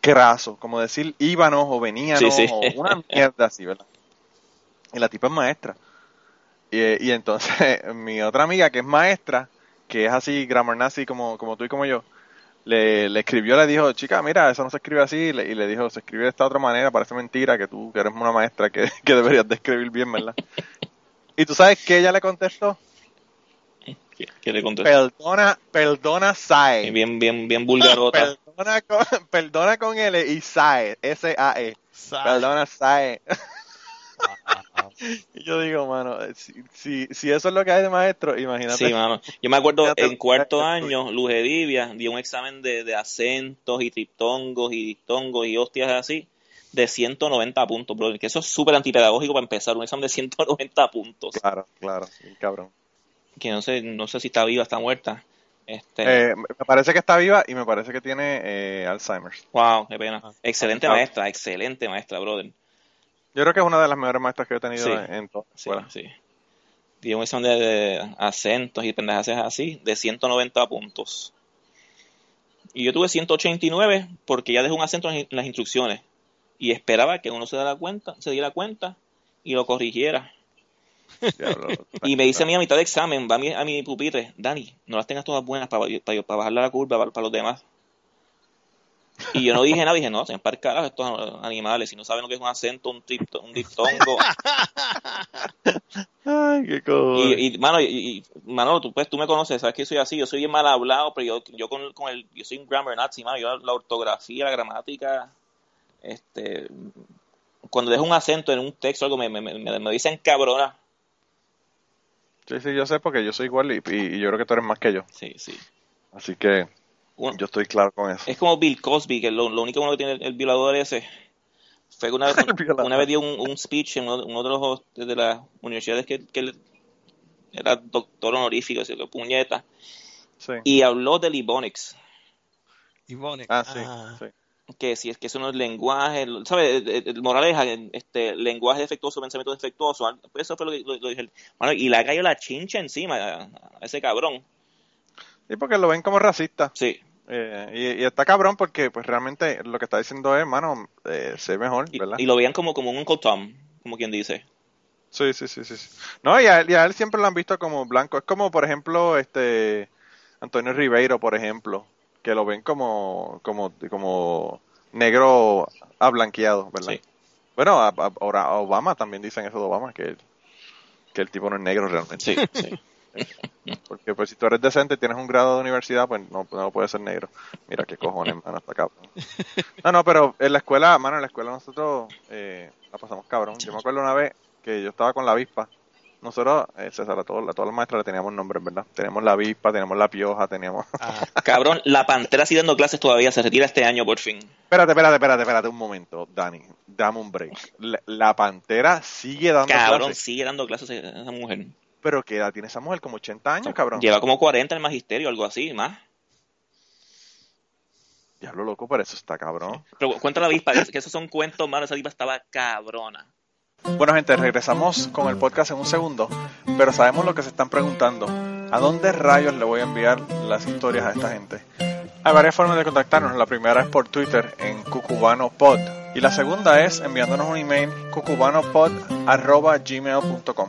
craso, como decir íbanos o veníanos Sí, sí. o una mierda así, ¿verdad? Y la tipa es maestra. Y, y entonces (laughs) mi otra amiga que es maestra, que es así grammar nazi como, como tú y como yo, le, le escribió, le dijo, chica, mira, eso no se escribe así, y le, y le dijo, se escribe de esta otra manera, parece mentira que tú, que eres una maestra, que, (laughs) que deberías de escribir bien, ¿verdad? Y tú sabes que ella le contestó, ¿Qué, qué le contestó? perdona, perdona, Sae. Bien, bien, bien vulgarota. Perdona con, (laughs) perdona con L y Sae, S-A-E. Sabe. Perdona, Sae. Y (laughs) (laughs) yo digo, mano, si, si, si eso es lo que hay de maestro, imagínate. Sí, mano. Yo me acuerdo en cuarto año, Luz Edivia dio un examen de, de acentos y triptongos y diptongos y hostias así de 190 puntos, bro. Que eso es súper antipedagógico para empezar, un examen de 190 puntos. Claro, claro, cabrón. Que no sé, no sé si está viva, está muerta. Este, Eh, me parece que está viva y me parece que tiene eh, Alzheimer's. wow, qué pena. Excelente Ah. maestra, excelente maestra, brother. Yo creo que es una de las mejores maestras que he tenido Sí. en, toda la Sí, escuela. sí. Dio un examen de, de acentos y pendejas así de 190 puntos. Y yo tuve 189 porque ya dejó un acento en las instrucciones. Y esperaba que uno se diera cuenta, se diera cuenta y lo corrigiera. (laughs) Y me dice a mí a mitad de examen, va a mi, a mi pupitre, Dani, no las tengas todas buenas para, para, para bajarle la curva para, para los demás. Y yo no dije nada, dije, no, se para el carajo estos animales, si no saben lo que es un acento, un, tripto, un diptongo. (laughs) Ay, qué. Y, y mano, y, Manolo, tú, pues, tú me conoces, sabes que soy así, yo soy bien mal hablado, pero yo, yo con, con el, yo soy un grammar nazi, mano, yo la ortografía, la gramática, este, cuando dejo un acento en un texto o algo me, me, me, me dicen cabrona. Sí, sí, yo sé porque yo soy igual y, y- y yo creo que tú eres más que yo. Sí, sí. Así que Uno- yo estoy claro con eso. es como Bill Cosby, que lo, lo único bueno que tiene el, el violador ese fue que una (laughs) una vez dio un, un speech en uno, uno de los de las universidades que, que él era doctor honorífico, así que puñeta, Sí. y habló del Ebonics. Ivone. Ah, sí, Ah. sí. Que si es que eso no es lenguaje, ¿sabes? Moraleja, este, lenguaje defectuoso, pensamiento defectuoso, ah, pues eso fue lo que lo, lo dije. Mano, y le ha caído la chincha encima a, a ese cabrón. Sí, porque lo ven como racista. Sí. Eh, y, y está cabrón porque pues realmente lo que está diciendo es, mano, eh, sé mejor, ¿verdad? y lo veían como, como un Uncle Tom, como quien dice. Sí, sí, sí, sí. No, y a, él, y a él siempre lo han visto como blanco. Es como, por ejemplo, este Antonio Ribeiro, por ejemplo, que lo ven como como como negro ablanqueado, ¿verdad? Sí. Bueno, a- ahora a Obama también dicen eso de Obama, que, que el tipo no es negro realmente. Sí, sí. (laughs) Porque pues si tú eres decente y tienes un grado de universidad, pues no, no puedes ser negro. Mira qué cojones, mano, está cabrón. (laughs) No, no, pero en la escuela, mano, en la escuela nosotros eh, la pasamos cabrón. Yo me acuerdo una vez que yo estaba con la avispa. Nosotros, eh, César, a, todos- a todas las maestras le teníamos nombres, ¿verdad? Teníamos la avispa, teníamos la pioja, teníamos... Ah, (laughs) Cabrón, la pantera sigue dando clases todavía, se retira este año por fin. Espérate, espérate, espérate, espérate un momento, Dani. Dame un break. La, la pantera sigue dando Cabrón, clases. sigue dando clases a esa mujer. Pero ¿qué edad tiene esa mujer? Como 80 años, cabrón. Lleva como 40 en el magisterio, algo así, más. Diablo loco, pero eso está cabrón. Pero cuenta la avispa, que, que esos son cuentos, mano, esa avispa estaba cabrona. Bueno, gente, regresamos con el podcast en un segundo, pero sabemos lo que se están preguntando. ¿A dónde rayos le voy a enviar las historias a esta gente? Hay varias formas de contactarnos. La primera es por Twitter en cucubanopod y la segunda es enviándonos un email cucubanopod@gmail.com.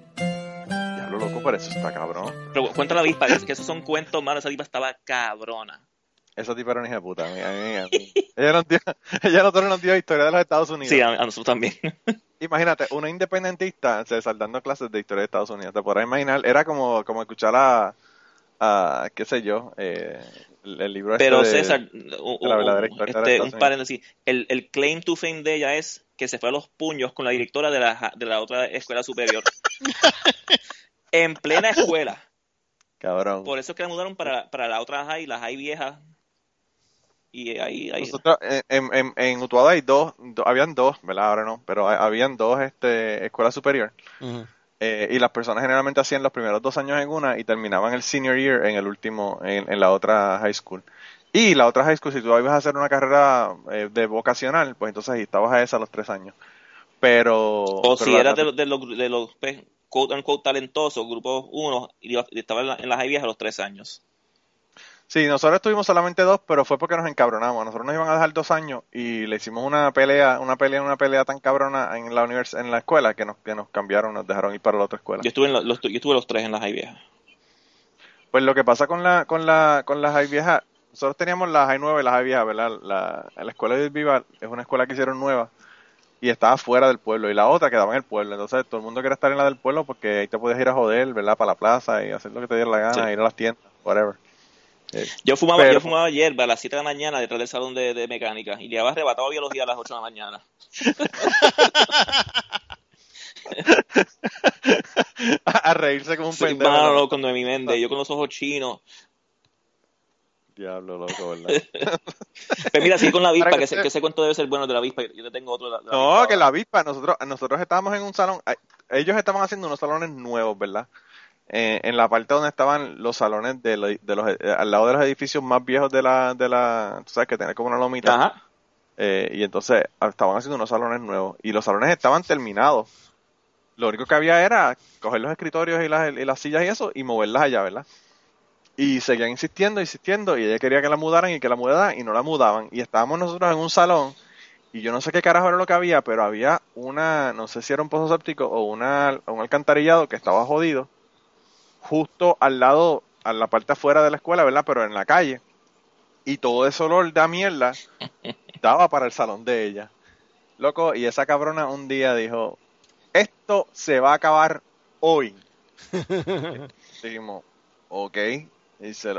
Loco, pero eso está cabrón. Pero cuenta la avispa, que, que esos son cuentos, mano. Esa avispa estaba cabrona. Esa tipa era una hija de puta. A mí, a mí, a mí. (laughs) Ella, nos dio, ella a nosotros nos dio historia de los Estados Unidos. Sí, a, a nosotros también. (laughs) Imagínate, una independentista, o sea, saltando clases de historia de Estados Unidos, te podrás imaginar, era como, como escuchar a, a, qué sé yo, eh, el, libro este Pero de- César, un, la verdadera un- historia de este, un paréntesis. El, el claim to fame de ella es que se fue a los puños con la directora de la, de la otra escuela superior. (laughs) en plena escuela. Cabrón. Por eso es que la mudaron para, para la otra high, la high vieja. Y ahí, ahí Nosotros, en, en, en- Utuado hay dos, do- habían dos, ¿verdad? Ahora no, pero ha- habían dos este, escuelas superior. Eh, y las personas generalmente hacían los primeros dos años en una y terminaban el senior year en el último, en, en la otra high school. Y la otra high school, si tú ibas a hacer una carrera eh, de vocacional, pues entonces ahí estabas a esa a los tres años. Pero. O pero si eras de, los- de los, de los pues, quote unquote talentosos, grupo 1, y estaba en la, en la high vieja a los tres años. Sí, nosotros estuvimos solamente dos, pero fue porque nos encabronamos. Nosotros nos iban a dejar dos años y le hicimos una pelea, una pelea, una pelea tan cabrona en la univers en la escuela que nos, que nos cambiaron, nos dejaron ir para la otra escuela. Yo estuve, en los, yo estuve los tres en la high vieja. Pues lo que pasa con la, con la, con la high vieja, nosotros teníamos la high nueva y la high vieja, ¿verdad? La, la escuela de Viva es una escuela que hicieron nueva y estaba fuera del pueblo y la otra quedaba en el pueblo. Entonces todo el mundo quería estar en la del pueblo porque ahí te podías ir a joder, ¿verdad? Para la plaza y hacer lo que te diera la gana, Sí. ir a las tiendas, whatever. Eh, Yo fumaba, Pero- yo fumaba hierba a las 7 de la mañana detrás del salón de, de mecánica y llegaba arrebatado biología a las 8 de la mañana. (laughs) a, a reírse como un Sí, pendejo. mano, con mente, yo con los ojos chinos. Diablo, loco, ¿verdad? (laughs) Pero mira, sigue con la avispa, que usted- que ese cuento debe ser bueno de la avispa. Yo te tengo otro de la, de la No, avispa que la avispa, nosotros, nosotros estábamos en un salón, ellos estaban haciendo unos salones nuevos, ¿verdad? Eh, en la parte donde estaban los salones de, lo- de los, eh, al lado de los edificios más viejos de la, de la, tú sabes que tiene como una lomita, Ajá. eh, y entonces ah, estaban haciendo unos salones nuevos, y los salones estaban terminados. Lo único que había era coger los escritorios y las, y las sillas y eso, y moverlas allá, ¿verdad? Y seguían insistiendo, insistiendo, y ella quería que la mudaran y que la mudaran, y no la mudaban. Y estábamos nosotros en un salón, y yo no sé qué carajo era lo que había, pero había una, no sé si era un pozo séptico o una, un alcantarillado que estaba jodido, justo al lado, a la parte afuera de la escuela, ¿verdad? Pero en la calle. Y todo ese olor de mierda (laughs) daba para el salón de ella. Loco, y esa cabrona un día dijo, esto se va a acabar hoy. (laughs) Dijimos, ok.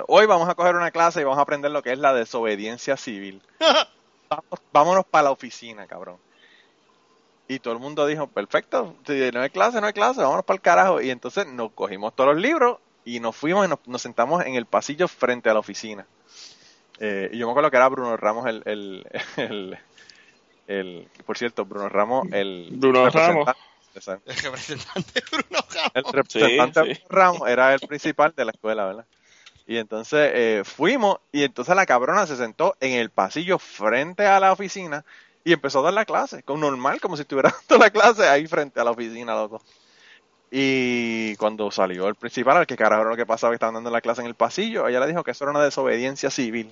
Hoy vamos a coger una clase y vamos a aprender lo que es la desobediencia civil. (laughs) Vamos- vámonos para la oficina, cabrón. Y todo el mundo dijo, perfecto, si no hay clase, no hay clase, vámonos para el carajo. Y entonces nos cogimos todos los libros y nos fuimos y nos, nos sentamos en el pasillo frente a la oficina. Eh, y yo me acuerdo que era Bruno Ramos el, el, (laughs) el, el- por cierto, Bruno Ramos, el Bruno representante- exacto. El representante Bruno Ramos. El representante Sí, sí. Bruno Ramos era el principal de la escuela, ¿verdad? Y entonces eh, fuimos y entonces la cabrona se sentó en el pasillo frente a la oficina y empezó a dar la clase, como normal, como si estuviera (laughs) dando la clase ahí frente a la oficina, loco. Y cuando salió el principal, al que carajo lo que pasaba que estaban dando la clase en el pasillo, ella le dijo que eso era una desobediencia civil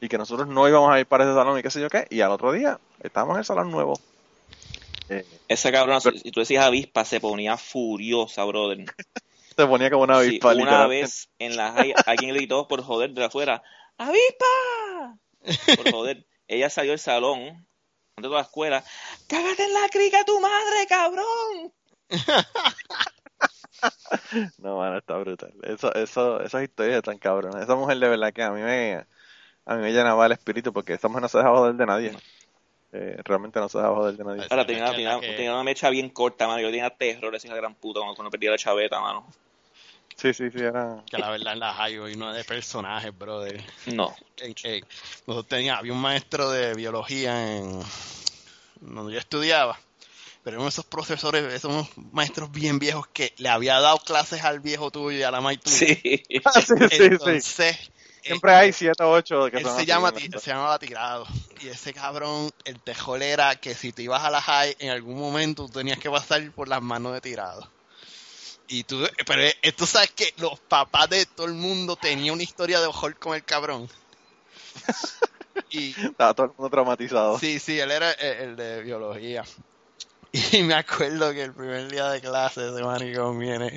y que nosotros no íbamos a ir para ese salón y qué sé yo qué. Y al otro día estábamos en el salón nuevo. Eh, Esa cabrona, si si tú decías avispa, se ponía furiosa, brother. (laughs) se ponía como una Sí, avispa, una vez en la high, alguien le gritó por joder de afuera, ¡Avispa! Por joder. Ella salió del salón, de toda la escuela, ¡Cágate en la crica tu madre, cabrón! (laughs) No, mano, está brutal. Eso, eso, esas historias están cabronas. Esa mujer de verdad que a mí me, a mí me llenaba el espíritu porque esa mujer no se deja joder de nadie. Eh, realmente no se deja joder de nadie. Ahora tenía, que- una mecha bien corta, mano. Yo tenía terror esa gran puta cuando, cuando perdía la chaveta, mano. Sí, sí, sí, era... Que la verdad en la high hay uno de personajes, brother. No. En- en- nosotros teníamos, había un maestro de biología en donde yo estudiaba, pero eran esos profesores, esos maestros bien viejos que le había dado clases al viejo tuyo y a la maíz tuya. Sí. Ah, sí, sí, sí. Siempre hay siete o ocho que él son se llama, ¿no? se llamaba Tirado. Y ese cabrón, el tejol era que si te ibas a la high, en algún momento tenías que pasar por las manos de Tirado. Y tú, pero eh, tú sabes que los papás de todo el mundo tenían una historia de horror con el cabrón. (laughs) Y Estaba todo el mundo traumatizado. sí, sí, él era el, el de biología. Y (laughs) me acuerdo que el primer día de clase ese maricón viene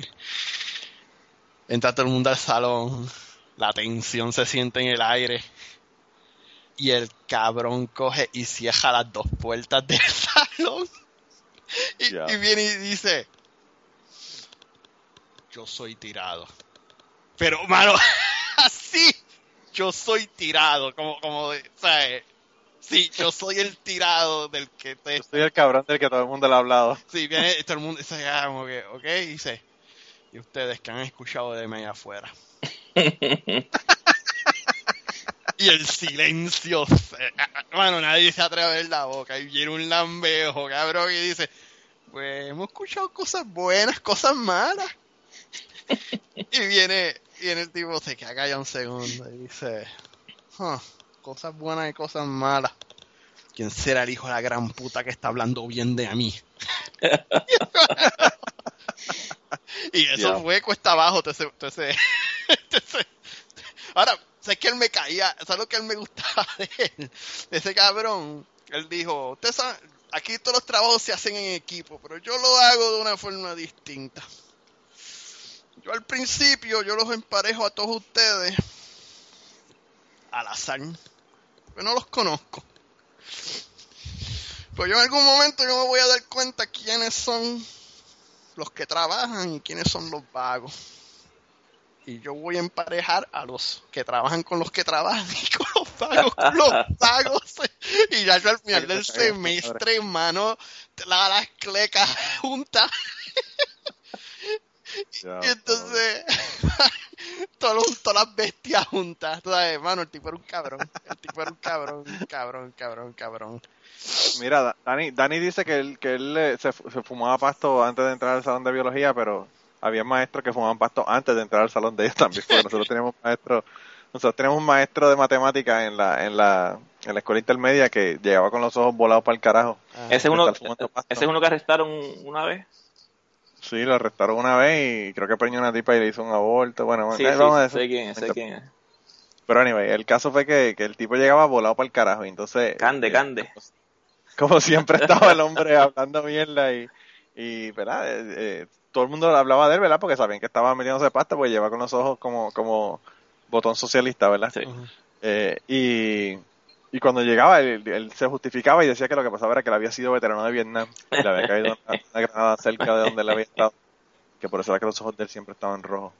Entra todo el mundo al salón, la tensión se siente en el aire. Y el cabrón coge y cierra las dos puertas del (laughs) salón. Y viene y dice, yo soy tirado. Pero, mano, (laughs) así, yo soy tirado, como, como, ¿sabes? Sí, yo soy el tirado del que te... Yo soy el cabrón del que todo el mundo le ha hablado. Sí, viene todo el mundo y dice, ah, como que, ok, y dice, y ustedes que han escuchado de mí allá afuera. (laughs) y el silencio, bueno, nadie se atreve a ver la boca, y viene un lambejo, cabrón, y dice, pues hemos escuchado cosas buenas, cosas malas. Y viene, viene el tipo, se queda callado un segundo, y dice, "Huh, cosas buenas y cosas malas. ¿Quién será el hijo de la gran puta que está hablando bien de mí? (laughs) y eso Ya. fue cuesta abajo. ese- todo ese- Ahora, sé que él me caía, ¿sabes lo que él me gustaba de él? De ese cabrón. Él dijo, ustedes saben, aquí todos los trabajos se hacen en equipo, pero yo lo hago de una forma distinta. Yo al principio, yo los emparejo a todos ustedes al azar. Porque no los conozco. Pues yo en algún momento yo me voy a dar cuenta quiénes son los que trabajan y quiénes son los vagos. Y yo voy a emparejar a los que trabajan con los que trabajan y con los vagos con los (laughs) vagos. Y ya yo al final del semestre, hermano, la- las clecas juntas. Ya, Y entonces, (laughs) todos los- todas las bestias juntas. Tú sabes, hermano, el tipo era un cabrón. El tipo era un cabrón, cabrón, cabrón, cabrón. Mira, Da- Dani, Dani dice que él, que él eh, se, fu- se fumaba pasto antes de entrar al salón de biología, pero había maestros que fumaban pasto antes de entrar al salón de ellos también, porque nosotros teníamos maestro, nosotros teníamos un maestro de matemáticas en la, en la, en la escuela intermedia que llegaba con los ojos volados para el carajo. Ah, Ese uno, ese es uno que arrestaron una vez. Sí, lo arrestaron una vez y creo que preñó una tipa y le hizo un aborto. Bueno, bueno, Sí, sí, vamos a eso. sé quién es, sé quién es. Pero anyway, el caso fue que, que el tipo llegaba volado para el carajo y entonces... Cande, eh, cande. como siempre estaba el hombre (laughs) hablando mierda y, y ¿verdad? Eh, eh, todo el mundo hablaba de él, ¿verdad? Porque sabían que estaba metiéndose pasta, pues lleva con los ojos como, como botón socialista, ¿verdad? Sí. Eh, y, y cuando llegaba, él, él se justificaba y decía que lo que pasaba era que él había sido veterano de Vietnam y le había caído una, una granada cerca de donde él había estado, que por eso era que los ojos de él siempre estaban rojos.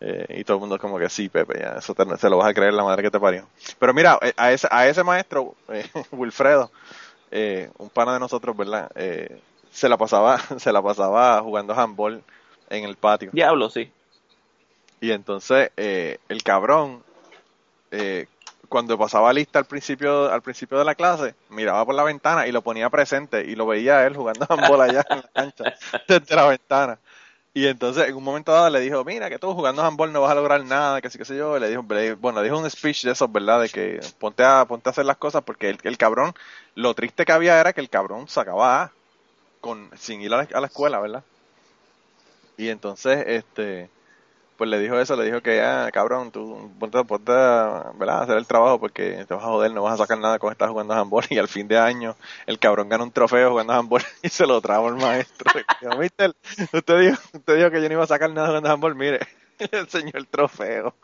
Eh, y todo el mundo como que sí, Pepe, ya, eso te- se lo vas a creer la madre que te parió. Pero mira, eh, a ese, a ese maestro, eh, (laughs) Wilfredo, eh, un pana de nosotros, ¿verdad? Eh, se la pasaba, (laughs) se la pasaba jugando handball en el patio. Diablo, sí. Y entonces eh, el cabrón, eh, cuando pasaba lista al principio, al principio de la clase, miraba por la ventana y lo ponía presente y lo veía a él jugando handball allá en la cancha, (laughs) desde la ventana. Y entonces en un momento dado le dijo, mira que tú jugando handball no vas a lograr nada, que sí que sé yo. Y le dijo, bueno, le dijo un speech de esos, ¿verdad? De que ponte a, ponte a hacer las cosas porque el, el cabrón, lo triste que había era que el cabrón sacaba con, sin ir a la, a la escuela, ¿verdad? Y entonces, este, pues le dijo eso, le dijo que, ah, cabrón, tú ponte, ponte a, ¿verdad? a hacer el trabajo porque te vas a joder, no vas a sacar nada con estar jugando handball. (laughs) Y al fin de año, el cabrón gana un trofeo jugando handball (laughs) y se lo trajo el maestro. Dijo, "Mister, usted dijo, usted dijo que yo no iba a sacar nada jugando handball, mire, (laughs) le enseñó el trofeo.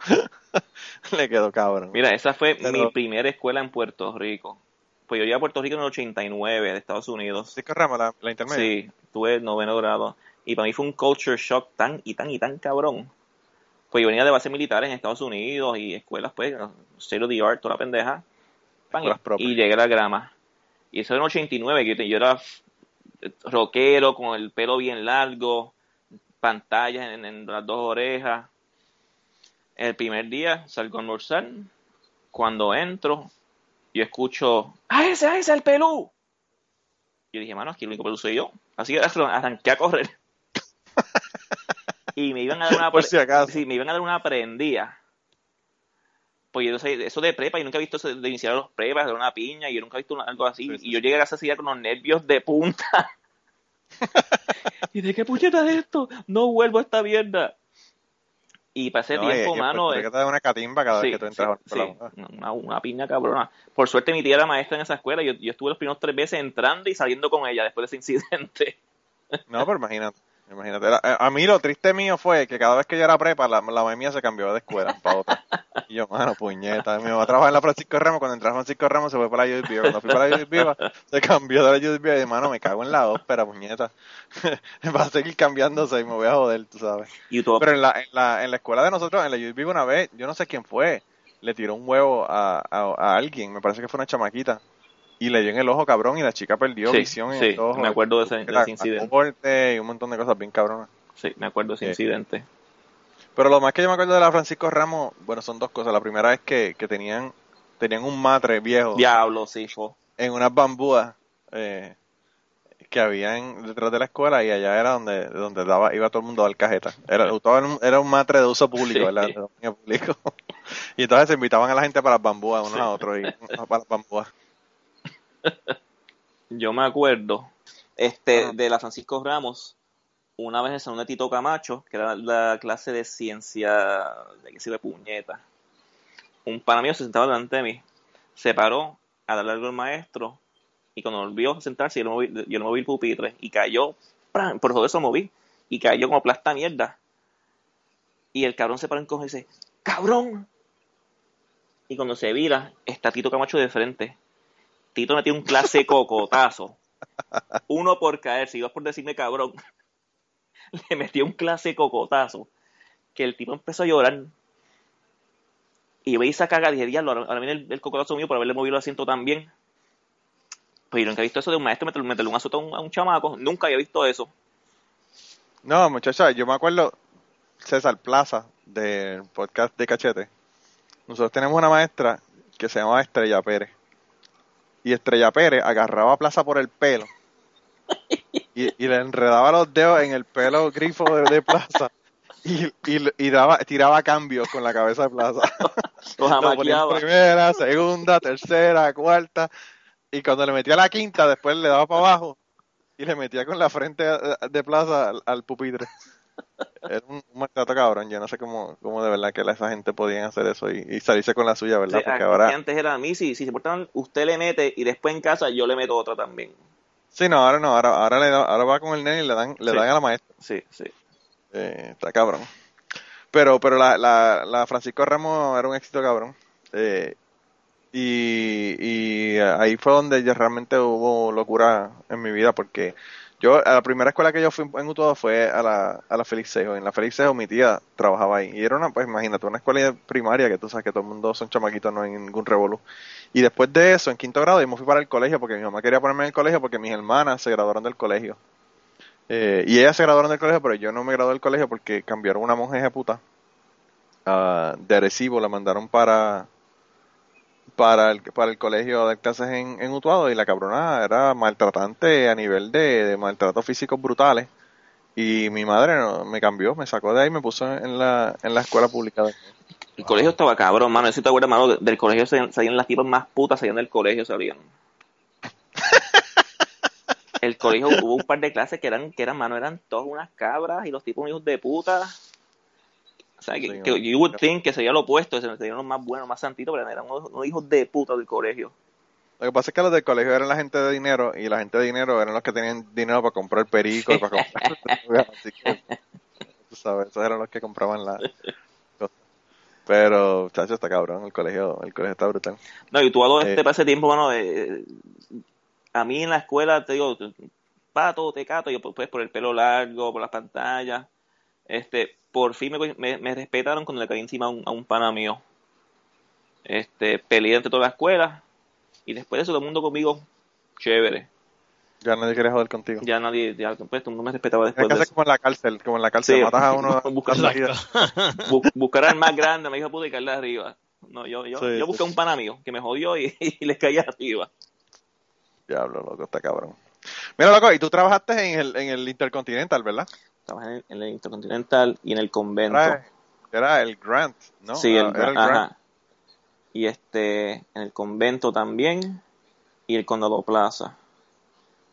le quedó cabrón. Mira, esa fue Pero- mi primera escuela en Puerto Rico. Pues yo llegué a Puerto Rico en el 89 de Estados Unidos. ¿Sí que Rama, la, la intermedia? Sí, tuve noveno grado. Y para mí fue un culture shock tan y tan y tan cabrón. Pues yo venía de bases militares en Estados Unidos y escuelas, pues, of the art, toda la pendeja. Pan, y, llegué a la grama. Y eso en el 89, que yo, era rockero, con el pelo bien largo, pantallas en, en las dos orejas. El primer día salgo a almorzar. Cuando entro, yo escucho, ¡Ah, ese, ese, el pelú! Yo dije, mano, aquí el único pelú soy yo. Así que arranqué a correr. Y me iban a dar una (laughs) Por si acaso. sí, me iban a dar una prendida. Pues yo no sé, eso de prepa, yo nunca he visto eso de iniciar los prepas, de una piña, y yo nunca he visto una- algo así. Sí, sí, y yo llegué a casa así ya con los nervios de punta. (laughs) ¿Y de qué puñeta es esto? No vuelvo a esta mierda. Y ese No, tiempo, y en mano, te da una catimba cada Sí, vez que tú entras sí, sí, una piña cabrona. Por suerte mi tía era maestra en esa escuela. Yo, yo estuve los primeros tres veces entrando y saliendo con ella después de ese incidente. No, pero imagínate. Imagínate, era- eh, a mí lo triste mío fue que cada vez que yo era prepa, la, la mamá mía se cambió de escuela para otra. (laughs) Y yo, mano, puñeta. Mi mamá trabajaba en la Francisco Ramos, cuando entré a Francisco Ramos se fue para la Judith Viva. Cuando fui para la Judith Viva, (laughs) se cambió de la Judith Viva y mano, me cago en la ópera, puñeta. (laughs) Va a seguir cambiándose y me voy a joder, tú sabes. Y tú, Pero en la, en la, en la escuela de nosotros, en la Judith Viva una vez, yo no sé quién fue, le tiró un huevo a, a, a alguien, me parece que fue una chamaquita. Y le dio en el ojo cabrón y la chica perdió Sí, visión en sí, el ojo. me acuerdo de ese- de ese incidente. y un montón de cosas bien cabronas. sí, me acuerdo de ese Eh, incidente. Pero lo más que yo me acuerdo de la Francisco Ramos, bueno, son dos cosas. La primera es que, que tenían tenían un matre viejo Diablo, sí, en unas bambúas eh, que habían detrás de la escuela y allá era donde donde daba iba todo el mundo a dar cajeta. Era, era un- matre de uso público, Sí. ¿verdad? De dominio público. (laughs) Y entonces se invitaban a la gente para las bambúas, unos a otros, y para las bambúas. (laughs) Yo me acuerdo este, Ajá. de la Francisco Ramos, una vez en el salón de Tito Camacho, que era la clase de ciencia de que sirve puñeta. Un pana mío se sentaba delante de mí, se paró a darle algo al maestro, y cuando volvió a sentarse, yo le moví, yo le moví el pupitre, y cayó, por eso lo moví, y cayó como plasta mierda. Y el cabrón se paró en cojo y dice, ¡cabrón! Y cuando se vira, está Tito Camacho de frente. Tito metió un clase cocotazo. Uno por caerse y dos por decirme cabrón. Le metió un clase cocotazo. Que el tipo empezó a llorar. Y veis esa caga, dije, diablo, ahora ahora viene el, el cocotazo mío por haberle movido el asiento tan bien. Pero nunca he visto eso de un maestro meterle, meterle un azote a un, a chamaco. Nunca había visto eso. No, muchacha, yo me acuerdo César Plaza del podcast de Cachete. Nosotros tenemos una maestra que se llamaba Estrella Pérez. Y Estrella Pérez agarraba a Plaza por el pelo y, y le enredaba los dedos en el pelo grifo de, de Plaza y, y, y daba, tiraba cambios con la cabeza de Plaza. (laughs) Los amaqueaba. primera, segunda, tercera, cuarta. Y cuando le metía la quinta, después le daba para abajo y le metía con la frente de, de plaza al, al pupitre. Era un, un maltrato cabrón. Yo no sé cómo, cómo de verdad que esa gente podían hacer eso y, y salirse con la suya, ¿verdad? Sí, Porque ahora. antes era a mí, si, si se portaban, usted le mete y después en casa yo le meto otra también. Sí, no, ahora no. Ahora, ahora, le da- ahora va con el nene y le dan, le Sí. dan a la maestra. Sí, sí. Eh, está cabrón. Pero, pero la, la, la Francisco Ramos era un éxito cabrón. Eh, y, y ahí fue donde ya realmente hubo locura en mi vida porque yo, a la primera escuela que yo fui en Utuado fue a la, a la Félix. En la Félix Sejo mi tía trabajaba ahí. Y era una, pues imagínate, una escuela primaria que tú sabes que todo el mundo son chamaquitos, no hay ningún revolú. Y después de eso, en quinto grado, yo me fui para el colegio porque mi mamá quería ponerme en el colegio porque mis hermanas se graduaron del colegio. Eh, y ellas se graduaron del colegio, pero yo no me gradué del colegio porque cambiaron una monja de puta ah, de Arecibo, la mandaron para para el, para el colegio dar clases en, en Utuado y la cabrona era maltratante a nivel de, de maltratos físicos brutales y mi madre no- me cambió, me sacó de ahí y me puso en la, en la escuela pública. de- El colegio estaba cabrón, mano. Yo sí te acuerdas, mano, del colegio salían, salían las tipas más putas, salían del colegio, salían. (laughs) El colegio hubo un par de clases que eran, que eran, mano, eran todas unas cabras y los tipos unos hijos de puta. O sea, que, que you would think que sería lo opuesto, que serían los más buenos, más santitos, pero eran unos, unos hijos de puta del colegio. Lo que pasa es que los del colegio eran la gente de dinero y la gente de dinero eran los que tenían dinero para comprar perico, para comprar... (laughs) Así que, tú sabes, esos eran los que compraban la. Pero, chacho, está cabrón, el colegio, el colegio está brutal. No, y tú a Eh. este para ese tiempo, mano, eh, a mí en la escuela, te digo, pato, te cato, yo pues por el pelo largo, por las pantallas, este, por fin me, me, me respetaron cuando le caí encima a un, a un pana mío. Este, peleé entre toda la escuela, y después de eso todo el mundo conmigo, chévere. Ya nadie quiere joder contigo. Ya nadie, ya, pues, no me respetaba Es después que de hace eso. como en la cárcel, como en la cárcel, Sí. matas a uno (laughs) Busca- a salida. Bu- buscar al más grande, me dijo puta y caerle arriba. No, yo, yo, Sí, yo sí. busqué a un pana mío que me jodió y, (laughs) y les caí arriba. Diablo, loco, está cabrón. Mira, loco, y tú trabajaste en el, en el Intercontinental, ¿verdad? Trabajé en el, en el Intercontinental y en el convento. Era, era el Grant, ¿no? sí, el, Ah, era el ajá. Grant. Y este, en el convento también y el Condado Plaza.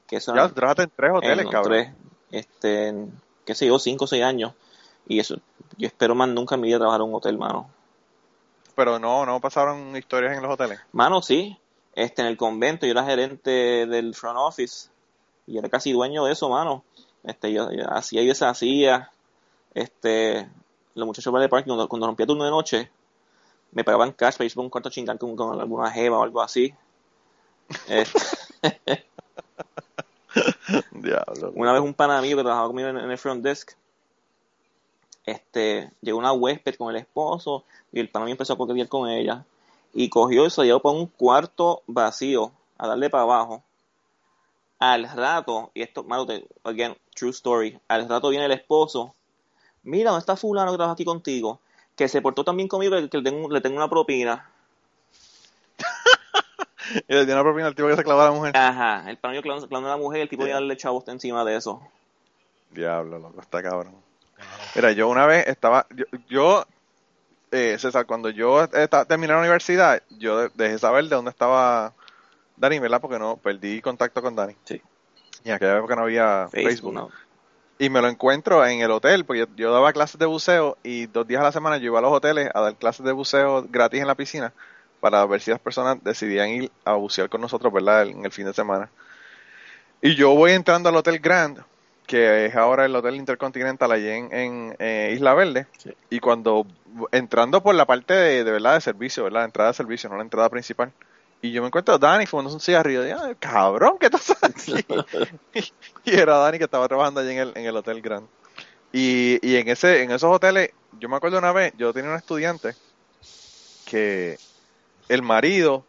Que eso Ya, trabajaste en tres en hoteles, cabrón. tres, este, en, qué sé yo, cinco o seis años. Y eso, yo espero más nunca en mi vida trabajar en un hotel, mano. Pero no, no pasaron historias en los hoteles. Mano, sí. Este, en el convento yo era gerente del front office y era casi dueño de eso, mano. Este, yo, yo hacía y deshacía. Este, los muchachos de parking, cuando, cuando rompía turno de noche, me pagaban cash para irse un cuarto chingar con, con alguna jeva o algo así. Este, (laughs) Diablo. una vez un pana mío que trabajaba conmigo en, en el front desk, este, llegó una huésped con el esposo y el pana mío empezó a coquetear con ella y cogió y se llevó para un cuarto vacío a darle para abajo. Al rato, y esto, malo, te- again, true story, al rato viene el esposo, mira, ¿dónde está fulano que trabaja aquí contigo? Que se portó tan bien conmigo que, le, tengo, le tengo una propina. (laughs) Y le dio una propina al tipo que se clavó a la mujer. Ajá, el pana mío clavando a la mujer, el tipo iba a darle chavos encima de eso. Diablo, loco, está cabrón. Mira, yo una vez estaba, yo, yo eh, César, cuando yo esta- terminé la universidad, yo de- dejé saber de dónde estaba Dani, ¿verdad? Porque no, perdí contacto con Dani. Sí. Y en aquella época no había Facebook, Facebook. ¿no? Y me lo encuentro en el hotel, porque yo, yo daba clases de buceo y dos días a la semana yo iba a los hoteles a dar clases de buceo gratis en la piscina para ver si las personas decidían ir a bucear con nosotros, ¿verdad? En el fin de semana. Y yo voy entrando al Hotel Grand, que es ahora el Hotel Intercontinental allí en, en, eh, Isla Verde. Sí. Y cuando entrando por la parte de, de verdad de servicio, ¿verdad? Entrada de servicio, no la entrada principal. Y yo me encuentro a Dani fumando un cigarrillo. Y, "Ay, cabrón, ¿qué estás aquí? (laughs) y era Dani que estaba trabajando allí en el, en el Hotel Grand. Y, y en ese en esos hoteles, yo me acuerdo una vez, yo tenía un estudiante que el marido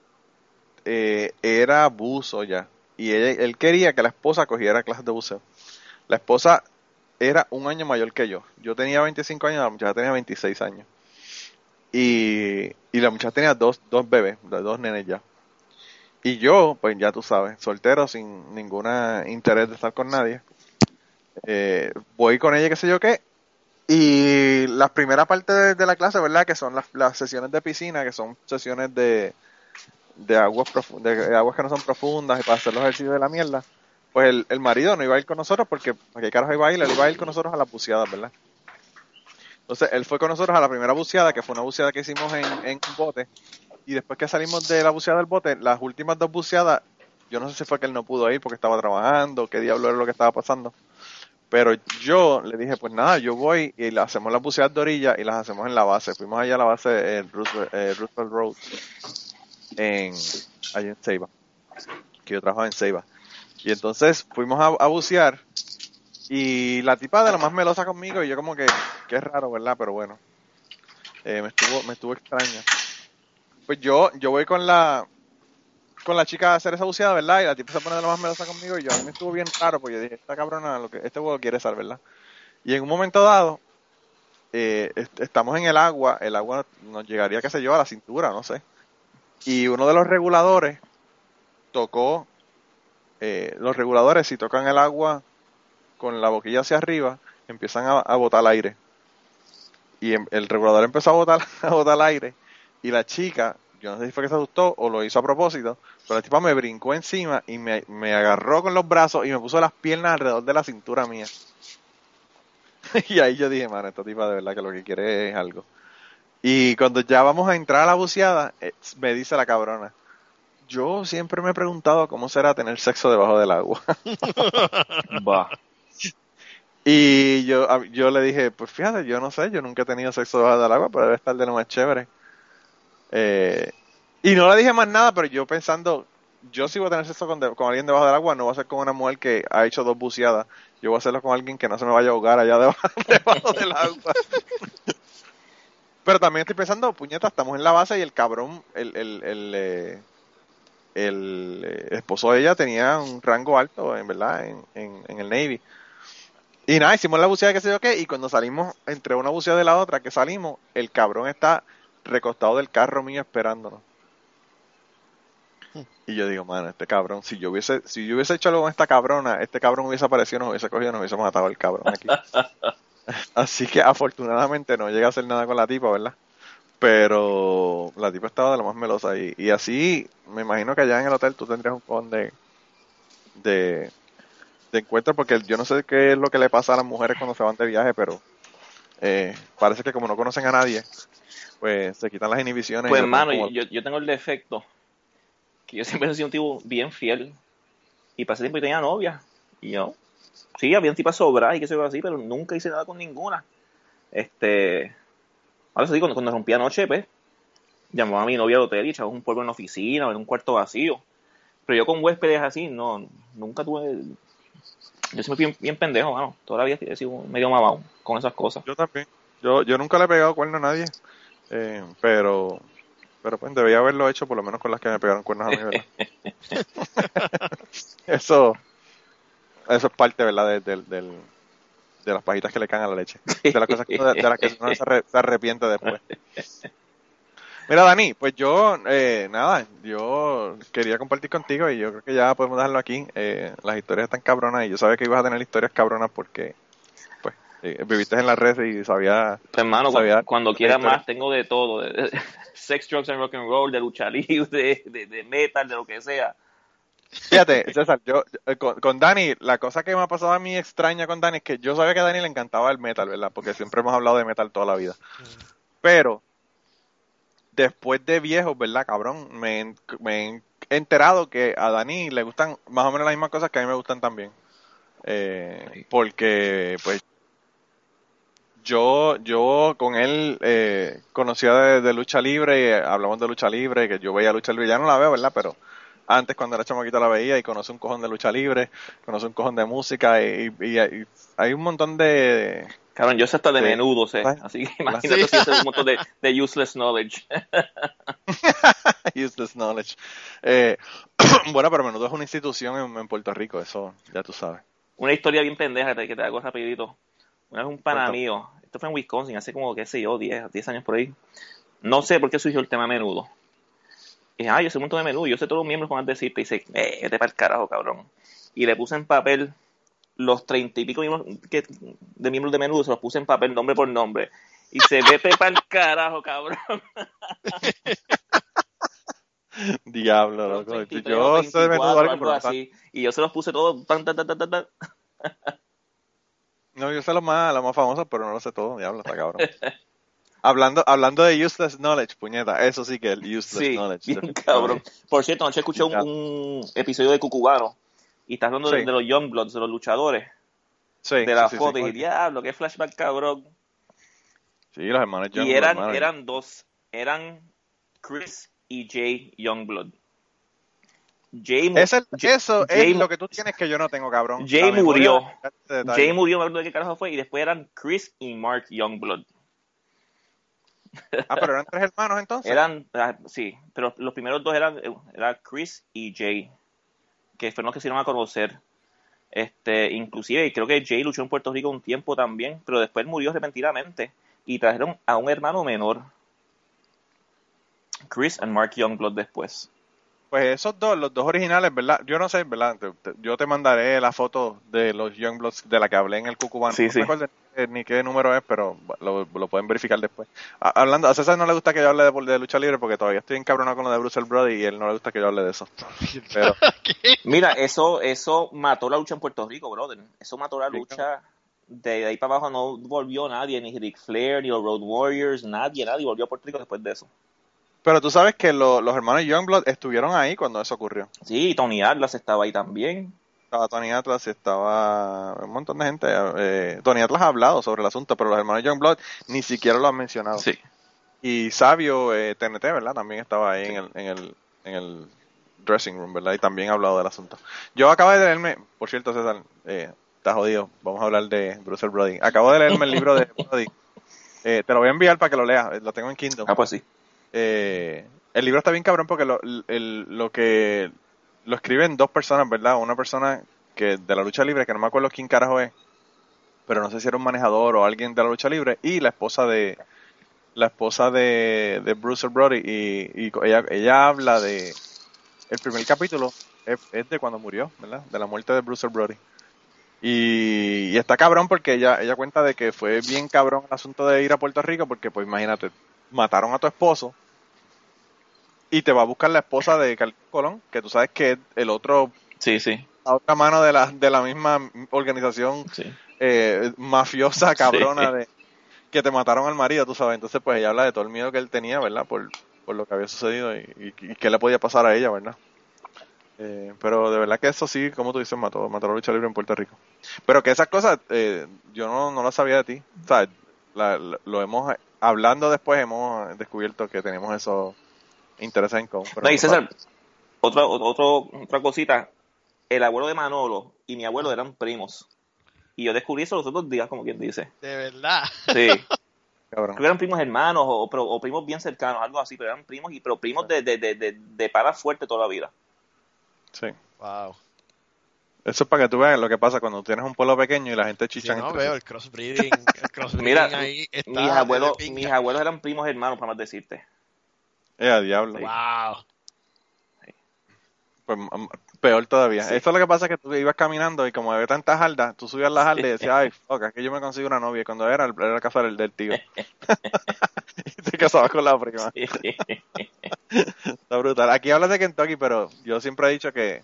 eh, era buzo ya. Y ella- él quería que la esposa cogiera clases de buceo. La esposa era un año mayor que yo. Yo tenía 25 años, la muchacha tenía 26 años. Y, y la muchacha tenía dos, dos bebés, dos nenes ya. Y yo, pues ya tú sabes, soltero, sin ningún interés de estar con nadie. Eh, voy con ella, qué sé yo qué. Y la primera parte de, la clase, ¿verdad? Que son las, sesiones de piscina, que son sesiones de, de aguas profu- de, aguas que no son profundas y para hacer los ejercicios de la mierda. Pues el, el marido no iba a ir con nosotros porque, ¿para qué carajo iba a ir? Él iba a ir con nosotros a las buceadas, ¿verdad? Entonces, él fue con nosotros a la primera buceada, que fue una buceada que hicimos en, en un bote. Y después que salimos de la buceada del bote, las últimas dos buceadas, yo no sé si fue que él no pudo ir porque estaba trabajando, qué diablo era lo que estaba pasando. Pero yo le dije, pues nada, yo voy y hacemos las buceadas de orilla y las hacemos en la base. Fuimos allá a la base en Roosevelt, eh, Roosevelt Road, en, allí en Ceiba, que yo trabajaba en Ceiba. Y entonces fuimos a, bucear y la tipa de la más melosa conmigo y yo como que, es raro, ¿verdad? Pero bueno, eh, me estuvo me estuvo extraño. Pues yo yo voy con la con la chica a hacer esa buceada, ¿verdad? Y la tipa se pone de la más melosa conmigo y yo a mí me estuvo bien raro porque yo dije, esta cabrona, lo que este huevo quiere ser, ¿verdad? Y en un momento dado, eh, est- estamos en el agua, el agua nos llegaría, qué sé yo, a la cintura, no sé. Y uno de los reguladores tocó, eh, los reguladores si tocan el agua con la boquilla hacia arriba, empiezan a, a botar aire. Y em- el regulador empezó a botar, (laughs) a botar aire y la chica, yo no sé si fue que se asustó o lo hizo a propósito, pero la tipa me brincó encima y me, me agarró con los brazos y me puso las piernas alrededor de la cintura mía. (laughs) y ahí yo dije, mano, esta tipa de verdad que lo que quiere es algo. Y cuando ya vamos a entrar a la buceada, eh, me dice la cabrona, yo siempre me he preguntado cómo será tener sexo debajo del agua. (laughs) Va. Y yo, yo le dije, pues fíjate, yo no sé, yo nunca he tenido sexo debajo del agua, pero debe estar de lo más chévere. Eh, y no le dije más nada, pero yo pensando, yo si voy a tener sexo con, de- con alguien debajo del agua, no va a ser con una mujer que ha hecho dos buceadas. Yo voy a hacerlo con alguien que no se me vaya a ahogar allá debajo, (laughs) debajo del agua. pero también estoy pensando, puñeta, estamos en la base y el cabrón, el, el, el, eh, el, esposo de ella tenía un rango alto, en verdad, en, en, en el Navy. Y nada, hicimos la buceada que sé yo qué, y cuando salimos entre una buceada y la otra, que salimos, el cabrón está recostado del carro mío esperándonos. Y yo digo, mano, este cabrón, si yo hubiese, si yo hubiese hecho algo con esta cabrona, este cabrón hubiese aparecido, nos hubiese cogido, nos hubiese matado el cabrón aquí. (laughs) Así que afortunadamente no llega a hacer nada con la tipa, ¿verdad? Pero la tipa estaba de lo más melosa y, y así, me imagino que allá en el hotel tú tendrías un con de, de, de encuentro porque yo no sé qué es lo que le pasa a las mujeres cuando se van de viaje, pero eh, parece que como no conocen a nadie, pues se quitan las inhibiciones. Pues hermano, como- yo, yo tengo el defecto que yo siempre he sido un tipo bien fiel y pasé tiempo y tenía novia y yo sí, habían tipas sobras y que se yo así, pero nunca hice nada con ninguna. Este, ahora sí, cuando, cuando rompí anoche, pues, llamaba a mi novia al hotel y echaba un polvo en la oficina o en un cuarto vacío. Pero yo con huéspedes así, no, nunca tuve. Yo siempre fui bien, bien pendejo, mano. Todavía he sido medio mamado con esas cosas. Yo también. Yo, yo nunca le he pegado cuerno a nadie. Eh, pero, pero pues debía haberlo hecho por lo menos con las que me pegaron cuernos a mí, ¿verdad? (laughs) eso, eso es parte, ¿verdad? De, del- del- de las pajitas que le caen a la leche. De las cosas que, uno- de las que uno se arrepiente después. (laughs) Mira, Dani, pues yo, eh, nada, yo quería compartir contigo y yo creo que ya podemos dejarlo aquí. Eh, las historias están cabronas y yo sabía que ibas a tener historias cabronas porque, pues, eh, viviste en la red y sabía Pues, hermano, Sabía- cuando, cuando quiera historia. más, tengo de todo: de, de- (laughs) sex, drugs and rock and roll, de lucha libre, de, de, de metal, de lo que sea. Fíjate, César, yo, yo- con, con Dani, la cosa que me ha pasado a mí extraña con Dani es que yo sabía que a Dani le encantaba el metal, ¿verdad? Porque siempre hemos hablado de metal toda la vida. Pero, después de viejos, ¿verdad, cabrón? Me, he enterado que a Dani le gustan más o menos las mismas cosas que a mí me gustan también. Eh, porque, pues, yo, yo con él eh, conocía de, de lucha libre, y hablamos de lucha libre, que yo veía lucha libre, ya no la veo, ¿verdad? Pero antes cuando era chamaquito la veía y conoce un cojón de lucha libre, conoce un cojón de música y, y- y hay un montón de... Cabrón, yo sé hasta de Sí. menudo, sé. Así que (laughs) imagínate si hace un montón de, de useless knowledge. (laughs) useless knowledge. Eh, (clears throat) bueno, pero menudo es una institución en, en Puerto Rico, eso ya tú sabes. Una historia bien pendeja que te, hago rapidito. Una vez un pana mío, esto fue en Wisconsin, hace como, qué sé yo, 10, 10 años por ahí. No sé por qué surgió el tema menudo. Y dije, ah, yo sé un montón de menudo, yo sé todos los miembros con decirte. Y dice, eh, vete para el carajo, cabrón. Y le puse en papel los treinta y pico miembros que, de miembros de menudo, se los puse en papel nombre por nombre. Y se vete para el (laughs) carajo, cabrón. (laughs) Diablo, loco. 33 Yo sé de menudo 24, algo, así. Y yo se los puse todos. tan, tan, tan, no, yo sé los más, los más famosos, pero no lo sé todo, diablo, está cabrón. (laughs) hablando, hablando de useless knowledge, puñeta, eso sí que es el useless Sí, knowledge. bien cabrón. Por cierto, anoche escuché un, un episodio de Cucubano y está hablando de, Sí. de los Youngbloods, de los luchadores, Sí, de la sí, foto. Y diablo, qué flashback cabrón. Sí, los hermanos y Youngblood, eran, hermano. eran dos, eran Chris y Jay Youngblood. Jay, Es el- Jay- eso Jay es lo que tú tienes que yo no tengo, cabrón. Jay murió. de. Jay murió, me acuerdo de qué carajo fue, y después eran Chris y Mark Youngblood. Ah, pero eran tres hermanos entonces. Eran, ah, sí, pero los primeros dos eran eh, era Chris y Jay, que fueron los que se dieron a conocer. Este, inclusive, y creo que Jay luchó en Puerto Rico un tiempo también, pero después murió repentinamente y trajeron a un hermano menor, Chris and Mark Youngblood después. Pues esos dos, los dos originales, ¿verdad? Yo no sé, ¿verdad? Te- te- yo te mandaré la foto de los Youngbloods de la que hablé en el Cucubano. Sí, no sí. me acuerdo ni- qué número es, pero lo, lo pueden verificar después. A- hablando, a César no le gusta que yo hable de, de lucha libre porque todavía estoy encabronado con lo de Bruce Brody y él no le gusta que yo hable de eso. (laughs) Pero, Mira, eso, eso mató la lucha en Puerto Rico, brother. Eso mató la lucha. De ahí para abajo no volvió nadie, ni Ric Flair, ni los Road Warriors, nadie, nadie volvió a Puerto Rico después de eso. Pero tú sabes que lo- los hermanos Youngblood estuvieron ahí cuando eso ocurrió. Sí, Tony Atlas estaba ahí también. Estaba Tony Atlas estaba un montón de gente. eh, Tony Atlas ha hablado sobre el asunto, pero los hermanos Youngblood ni siquiera lo han mencionado. Sí. Y Sabio eh, TNT, ¿verdad? También estaba ahí en, el, en, el, en el dressing room, ¿verdad? Y también ha hablado del asunto. Yo acabo de leerme, por cierto, César, eh, está jodido, vamos a hablar de Bruce Brody. Acabo de leerme el libro de (laughs) Brody. Eh, te lo voy a enviar para que lo leas, eh, lo tengo en Kindle. Ah, pues sí. Eh, el libro está bien cabrón porque lo, lo que lo escriben dos personas, ¿verdad? Una persona que de la lucha libre, que no me acuerdo quién carajo es, pero no sé si era un manejador o alguien de la lucha libre, y la esposa de la esposa de, de Bruce Brody y, ella, ella habla de el primer capítulo es, es de cuando murió, ¿verdad? De la muerte de Bruce Brody. Y, y está cabrón porque ella, ella cuenta de que fue bien cabrón el asunto de ir a Puerto Rico porque pues imagínate, mataron a tu esposo y te va a buscar la esposa de Carlos Colón, que tú sabes que es el otro, Sí, sí, la otra mano de la, de la misma organización sí. eh, mafiosa, cabrona, de que te mataron al marido, tú sabes. Entonces, pues ella habla de todo el miedo que él tenía, ¿verdad? Por, por lo que había sucedido y, y, y qué le podía pasar a ella, ¿verdad? Eh, pero de verdad que eso sí, como tú dices, mató, mató la lucha libre en Puerto Rico. Pero que esas cosas eh, yo no, no las sabía de ti. O sea, la- la- lo hemos, hablando después hemos descubierto que tenemos esos intereses en pero No, y César, otra, otro, otra cosita. El abuelo de Manolo y mi abuelo eran primos. Y yo descubrí eso los otros días, como quien dice. De verdad. Sí. (laughs) cabrón. Creo que eran primos hermanos o, o- o primos bien cercanos, algo así, pero eran primos, y pero primos de, de, de, de, de para fuerte toda la vida. Sí. Wow. Eso es para que tú veas lo que pasa cuando tienes un pueblo pequeño y la gente chicha no entre veo sí. el crossbreeding, el crossbreeding Mira, ahí está mis abuelos, mis abuelos eran primos hermanos, para más decirte. Eh, a diablo. Wow. Pues, peor todavía. Sí. Esto es lo que pasa es que tú ibas caminando y como había tantas jardas, tú subías las jardas y decías, ay, (laughs) fuck, es que yo me consigo una novia. Cuando era, era la casa del, del tío. (laughs) y te casabas con la prima. (laughs) Está brutal. Aquí hablas de Kentucky, pero yo siempre he dicho que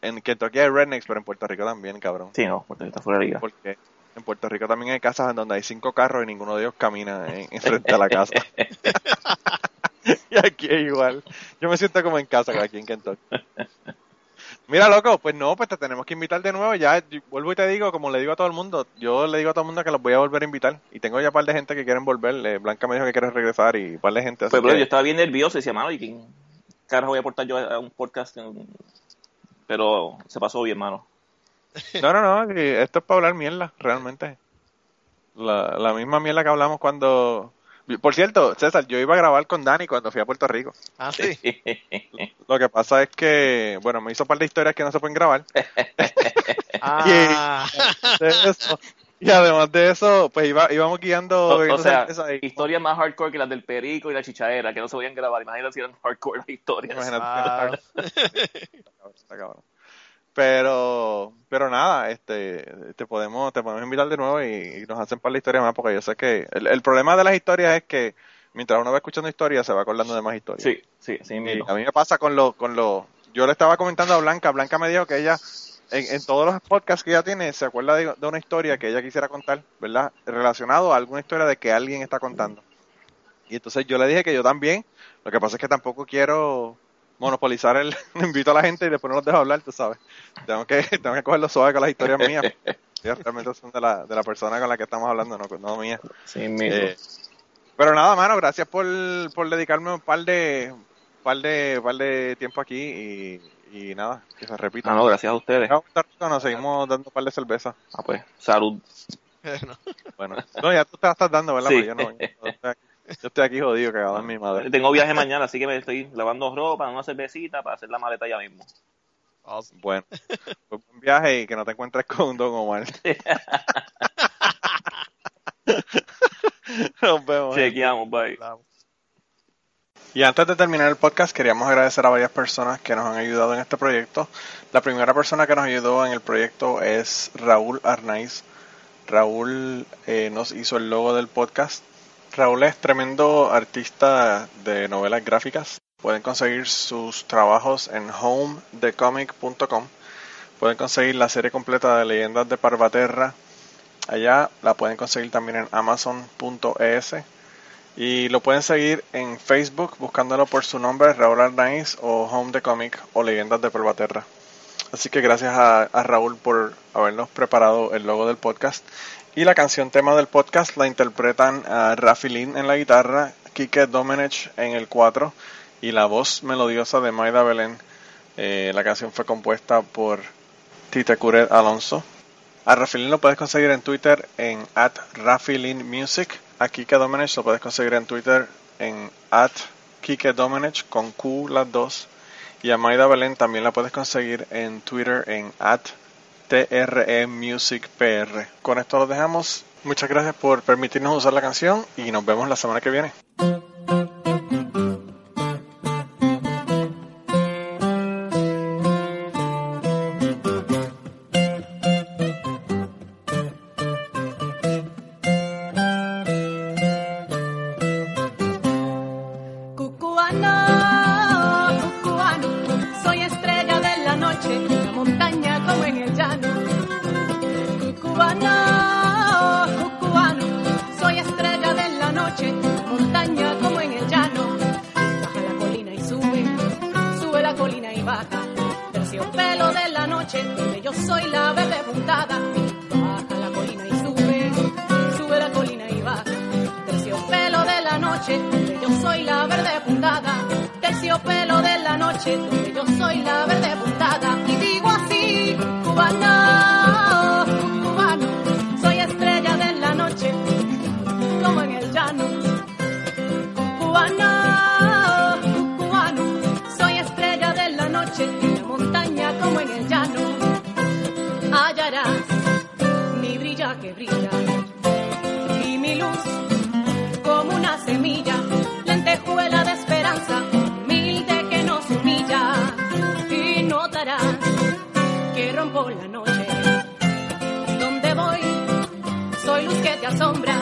en Kentucky hay rednecks, pero en Puerto Rico también, cabrón. Sí, no, porque está fuera de liga. Porque en Puerto Rico también hay casas en donde hay cinco carros y ninguno de ellos camina en, en frente a la casa. (laughs) y aquí es igual. Yo me siento como en casa aquí en Kentucky. Mira, loco, pues no, pues te tenemos que invitar de nuevo. Ya vuelvo y te digo, como le digo a todo el mundo, yo le digo a todo el mundo que los voy a volver a invitar. Y tengo ya un par de gente que quieren volver. Eh, Blanca me dijo que quiere regresar y un par de gente. Así Pues, bro, que- yo estaba bien nervioso y decía, mano, ¿y quién carajo voy a aportar yo a un podcast? en- Pero se pasó bien, mano. No, no, no, esto es para hablar mierda, realmente. La, la misma mierda que hablamos cuando... Por cierto, César, yo iba a grabar con Dani cuando fui a Puerto Rico. Ah, sí. (laughs) Lo que pasa es que, bueno, me hizo un par de historias que no se pueden grabar. (laughs) Ah. Eso- y además de eso, pues iba, íbamos guiando... O, sea, y- historias más hardcore que las del perico y la chichaera, que no se podían grabar. Imagínate si eran hardcore las (laughs) historias. Imagínate. Wow. Pero, pero nada, este, te podemos, te podemos invitar de nuevo y, y nos hacen para la historia más, porque yo sé que el, el problema de las historias es que mientras uno va escuchando historias se va acordando de más historias. Sí, sí, sí, a mí me pasa con lo, con lo, yo le estaba comentando a Blanca, Blanca me dijo que ella, en, en todos los podcasts que ella tiene, se acuerda de, de una historia que ella quisiera contar, ¿verdad? Relacionado a alguna historia de que alguien está contando. Y entonces yo le dije que yo también, lo que pasa es que tampoco quiero monopolizar el, (laughs) invito a la gente y después no los dejo hablar, tú sabes. Tengo que, (laughs) tengo que cogerlo suave con las historias mías. (laughs) Ellas realmente son de la, de la persona con la que estamos hablando, no, no mía. Sí. Eh, pero nada, mano, gracias por, por dedicarme un par de, par de, par de tiempo aquí y, y nada, que se repita. Ah, no, gracias a ustedes. Nos seguimos dando un par de cervezas. Ah, pues, salud. Bueno, no, ya tú te la estás dando, ¿verdad? Sí. Porque yo no, yo estoy aquí, yo estoy aquí jodido, cagado en mi madre. Tengo viaje mañana, así que me estoy lavando ropa, una cervecita para hacer la maleta ya mismo. awesome. Bueno, pues buen viaje y que no te encuentres con Don Omar. (laughs) Nos vemos. Chequeamos, bye. Hablamos. Y antes de terminar el podcast, queríamos agradecer a varias personas que nos han ayudado en este proyecto. La primera persona que nos ayudó en el proyecto es Raúl Arnaiz. Raúl eh, nos hizo el logo del podcast. Raúl es tremendo artista de novelas gráficas. Pueden conseguir sus trabajos en homedecomic.com. Pueden conseguir la serie completa de Leyendas de Parvaterra. Allá la pueden conseguir también en amazon.es. Y lo pueden seguir en Facebook buscándolo por su nombre, Raúl Arnaiz o Home the Comic o Leyendas de Pervaterra. Así que gracias a, a Raúl por habernos preparado el logo del podcast. Y la canción tema del podcast la interpretan a Rafi Lin en la guitarra, Kike Domenech en el 4 y la voz melodiosa de Maida Belén. Eh, la canción fue compuesta por Tite Curet Alonso. A Rafilin lo puedes conseguir en Twitter en at Music. A Kike Domenech lo puedes conseguir en Twitter en at Kike Domenech con Q las dos. Y a Maida Belén también la puedes conseguir en Twitter en at TRE Music PR. Con esto lo dejamos. Muchas gracias por permitirnos usar la canción y nos vemos la semana que viene. Noche. Donde voy, soy luz que te asombra,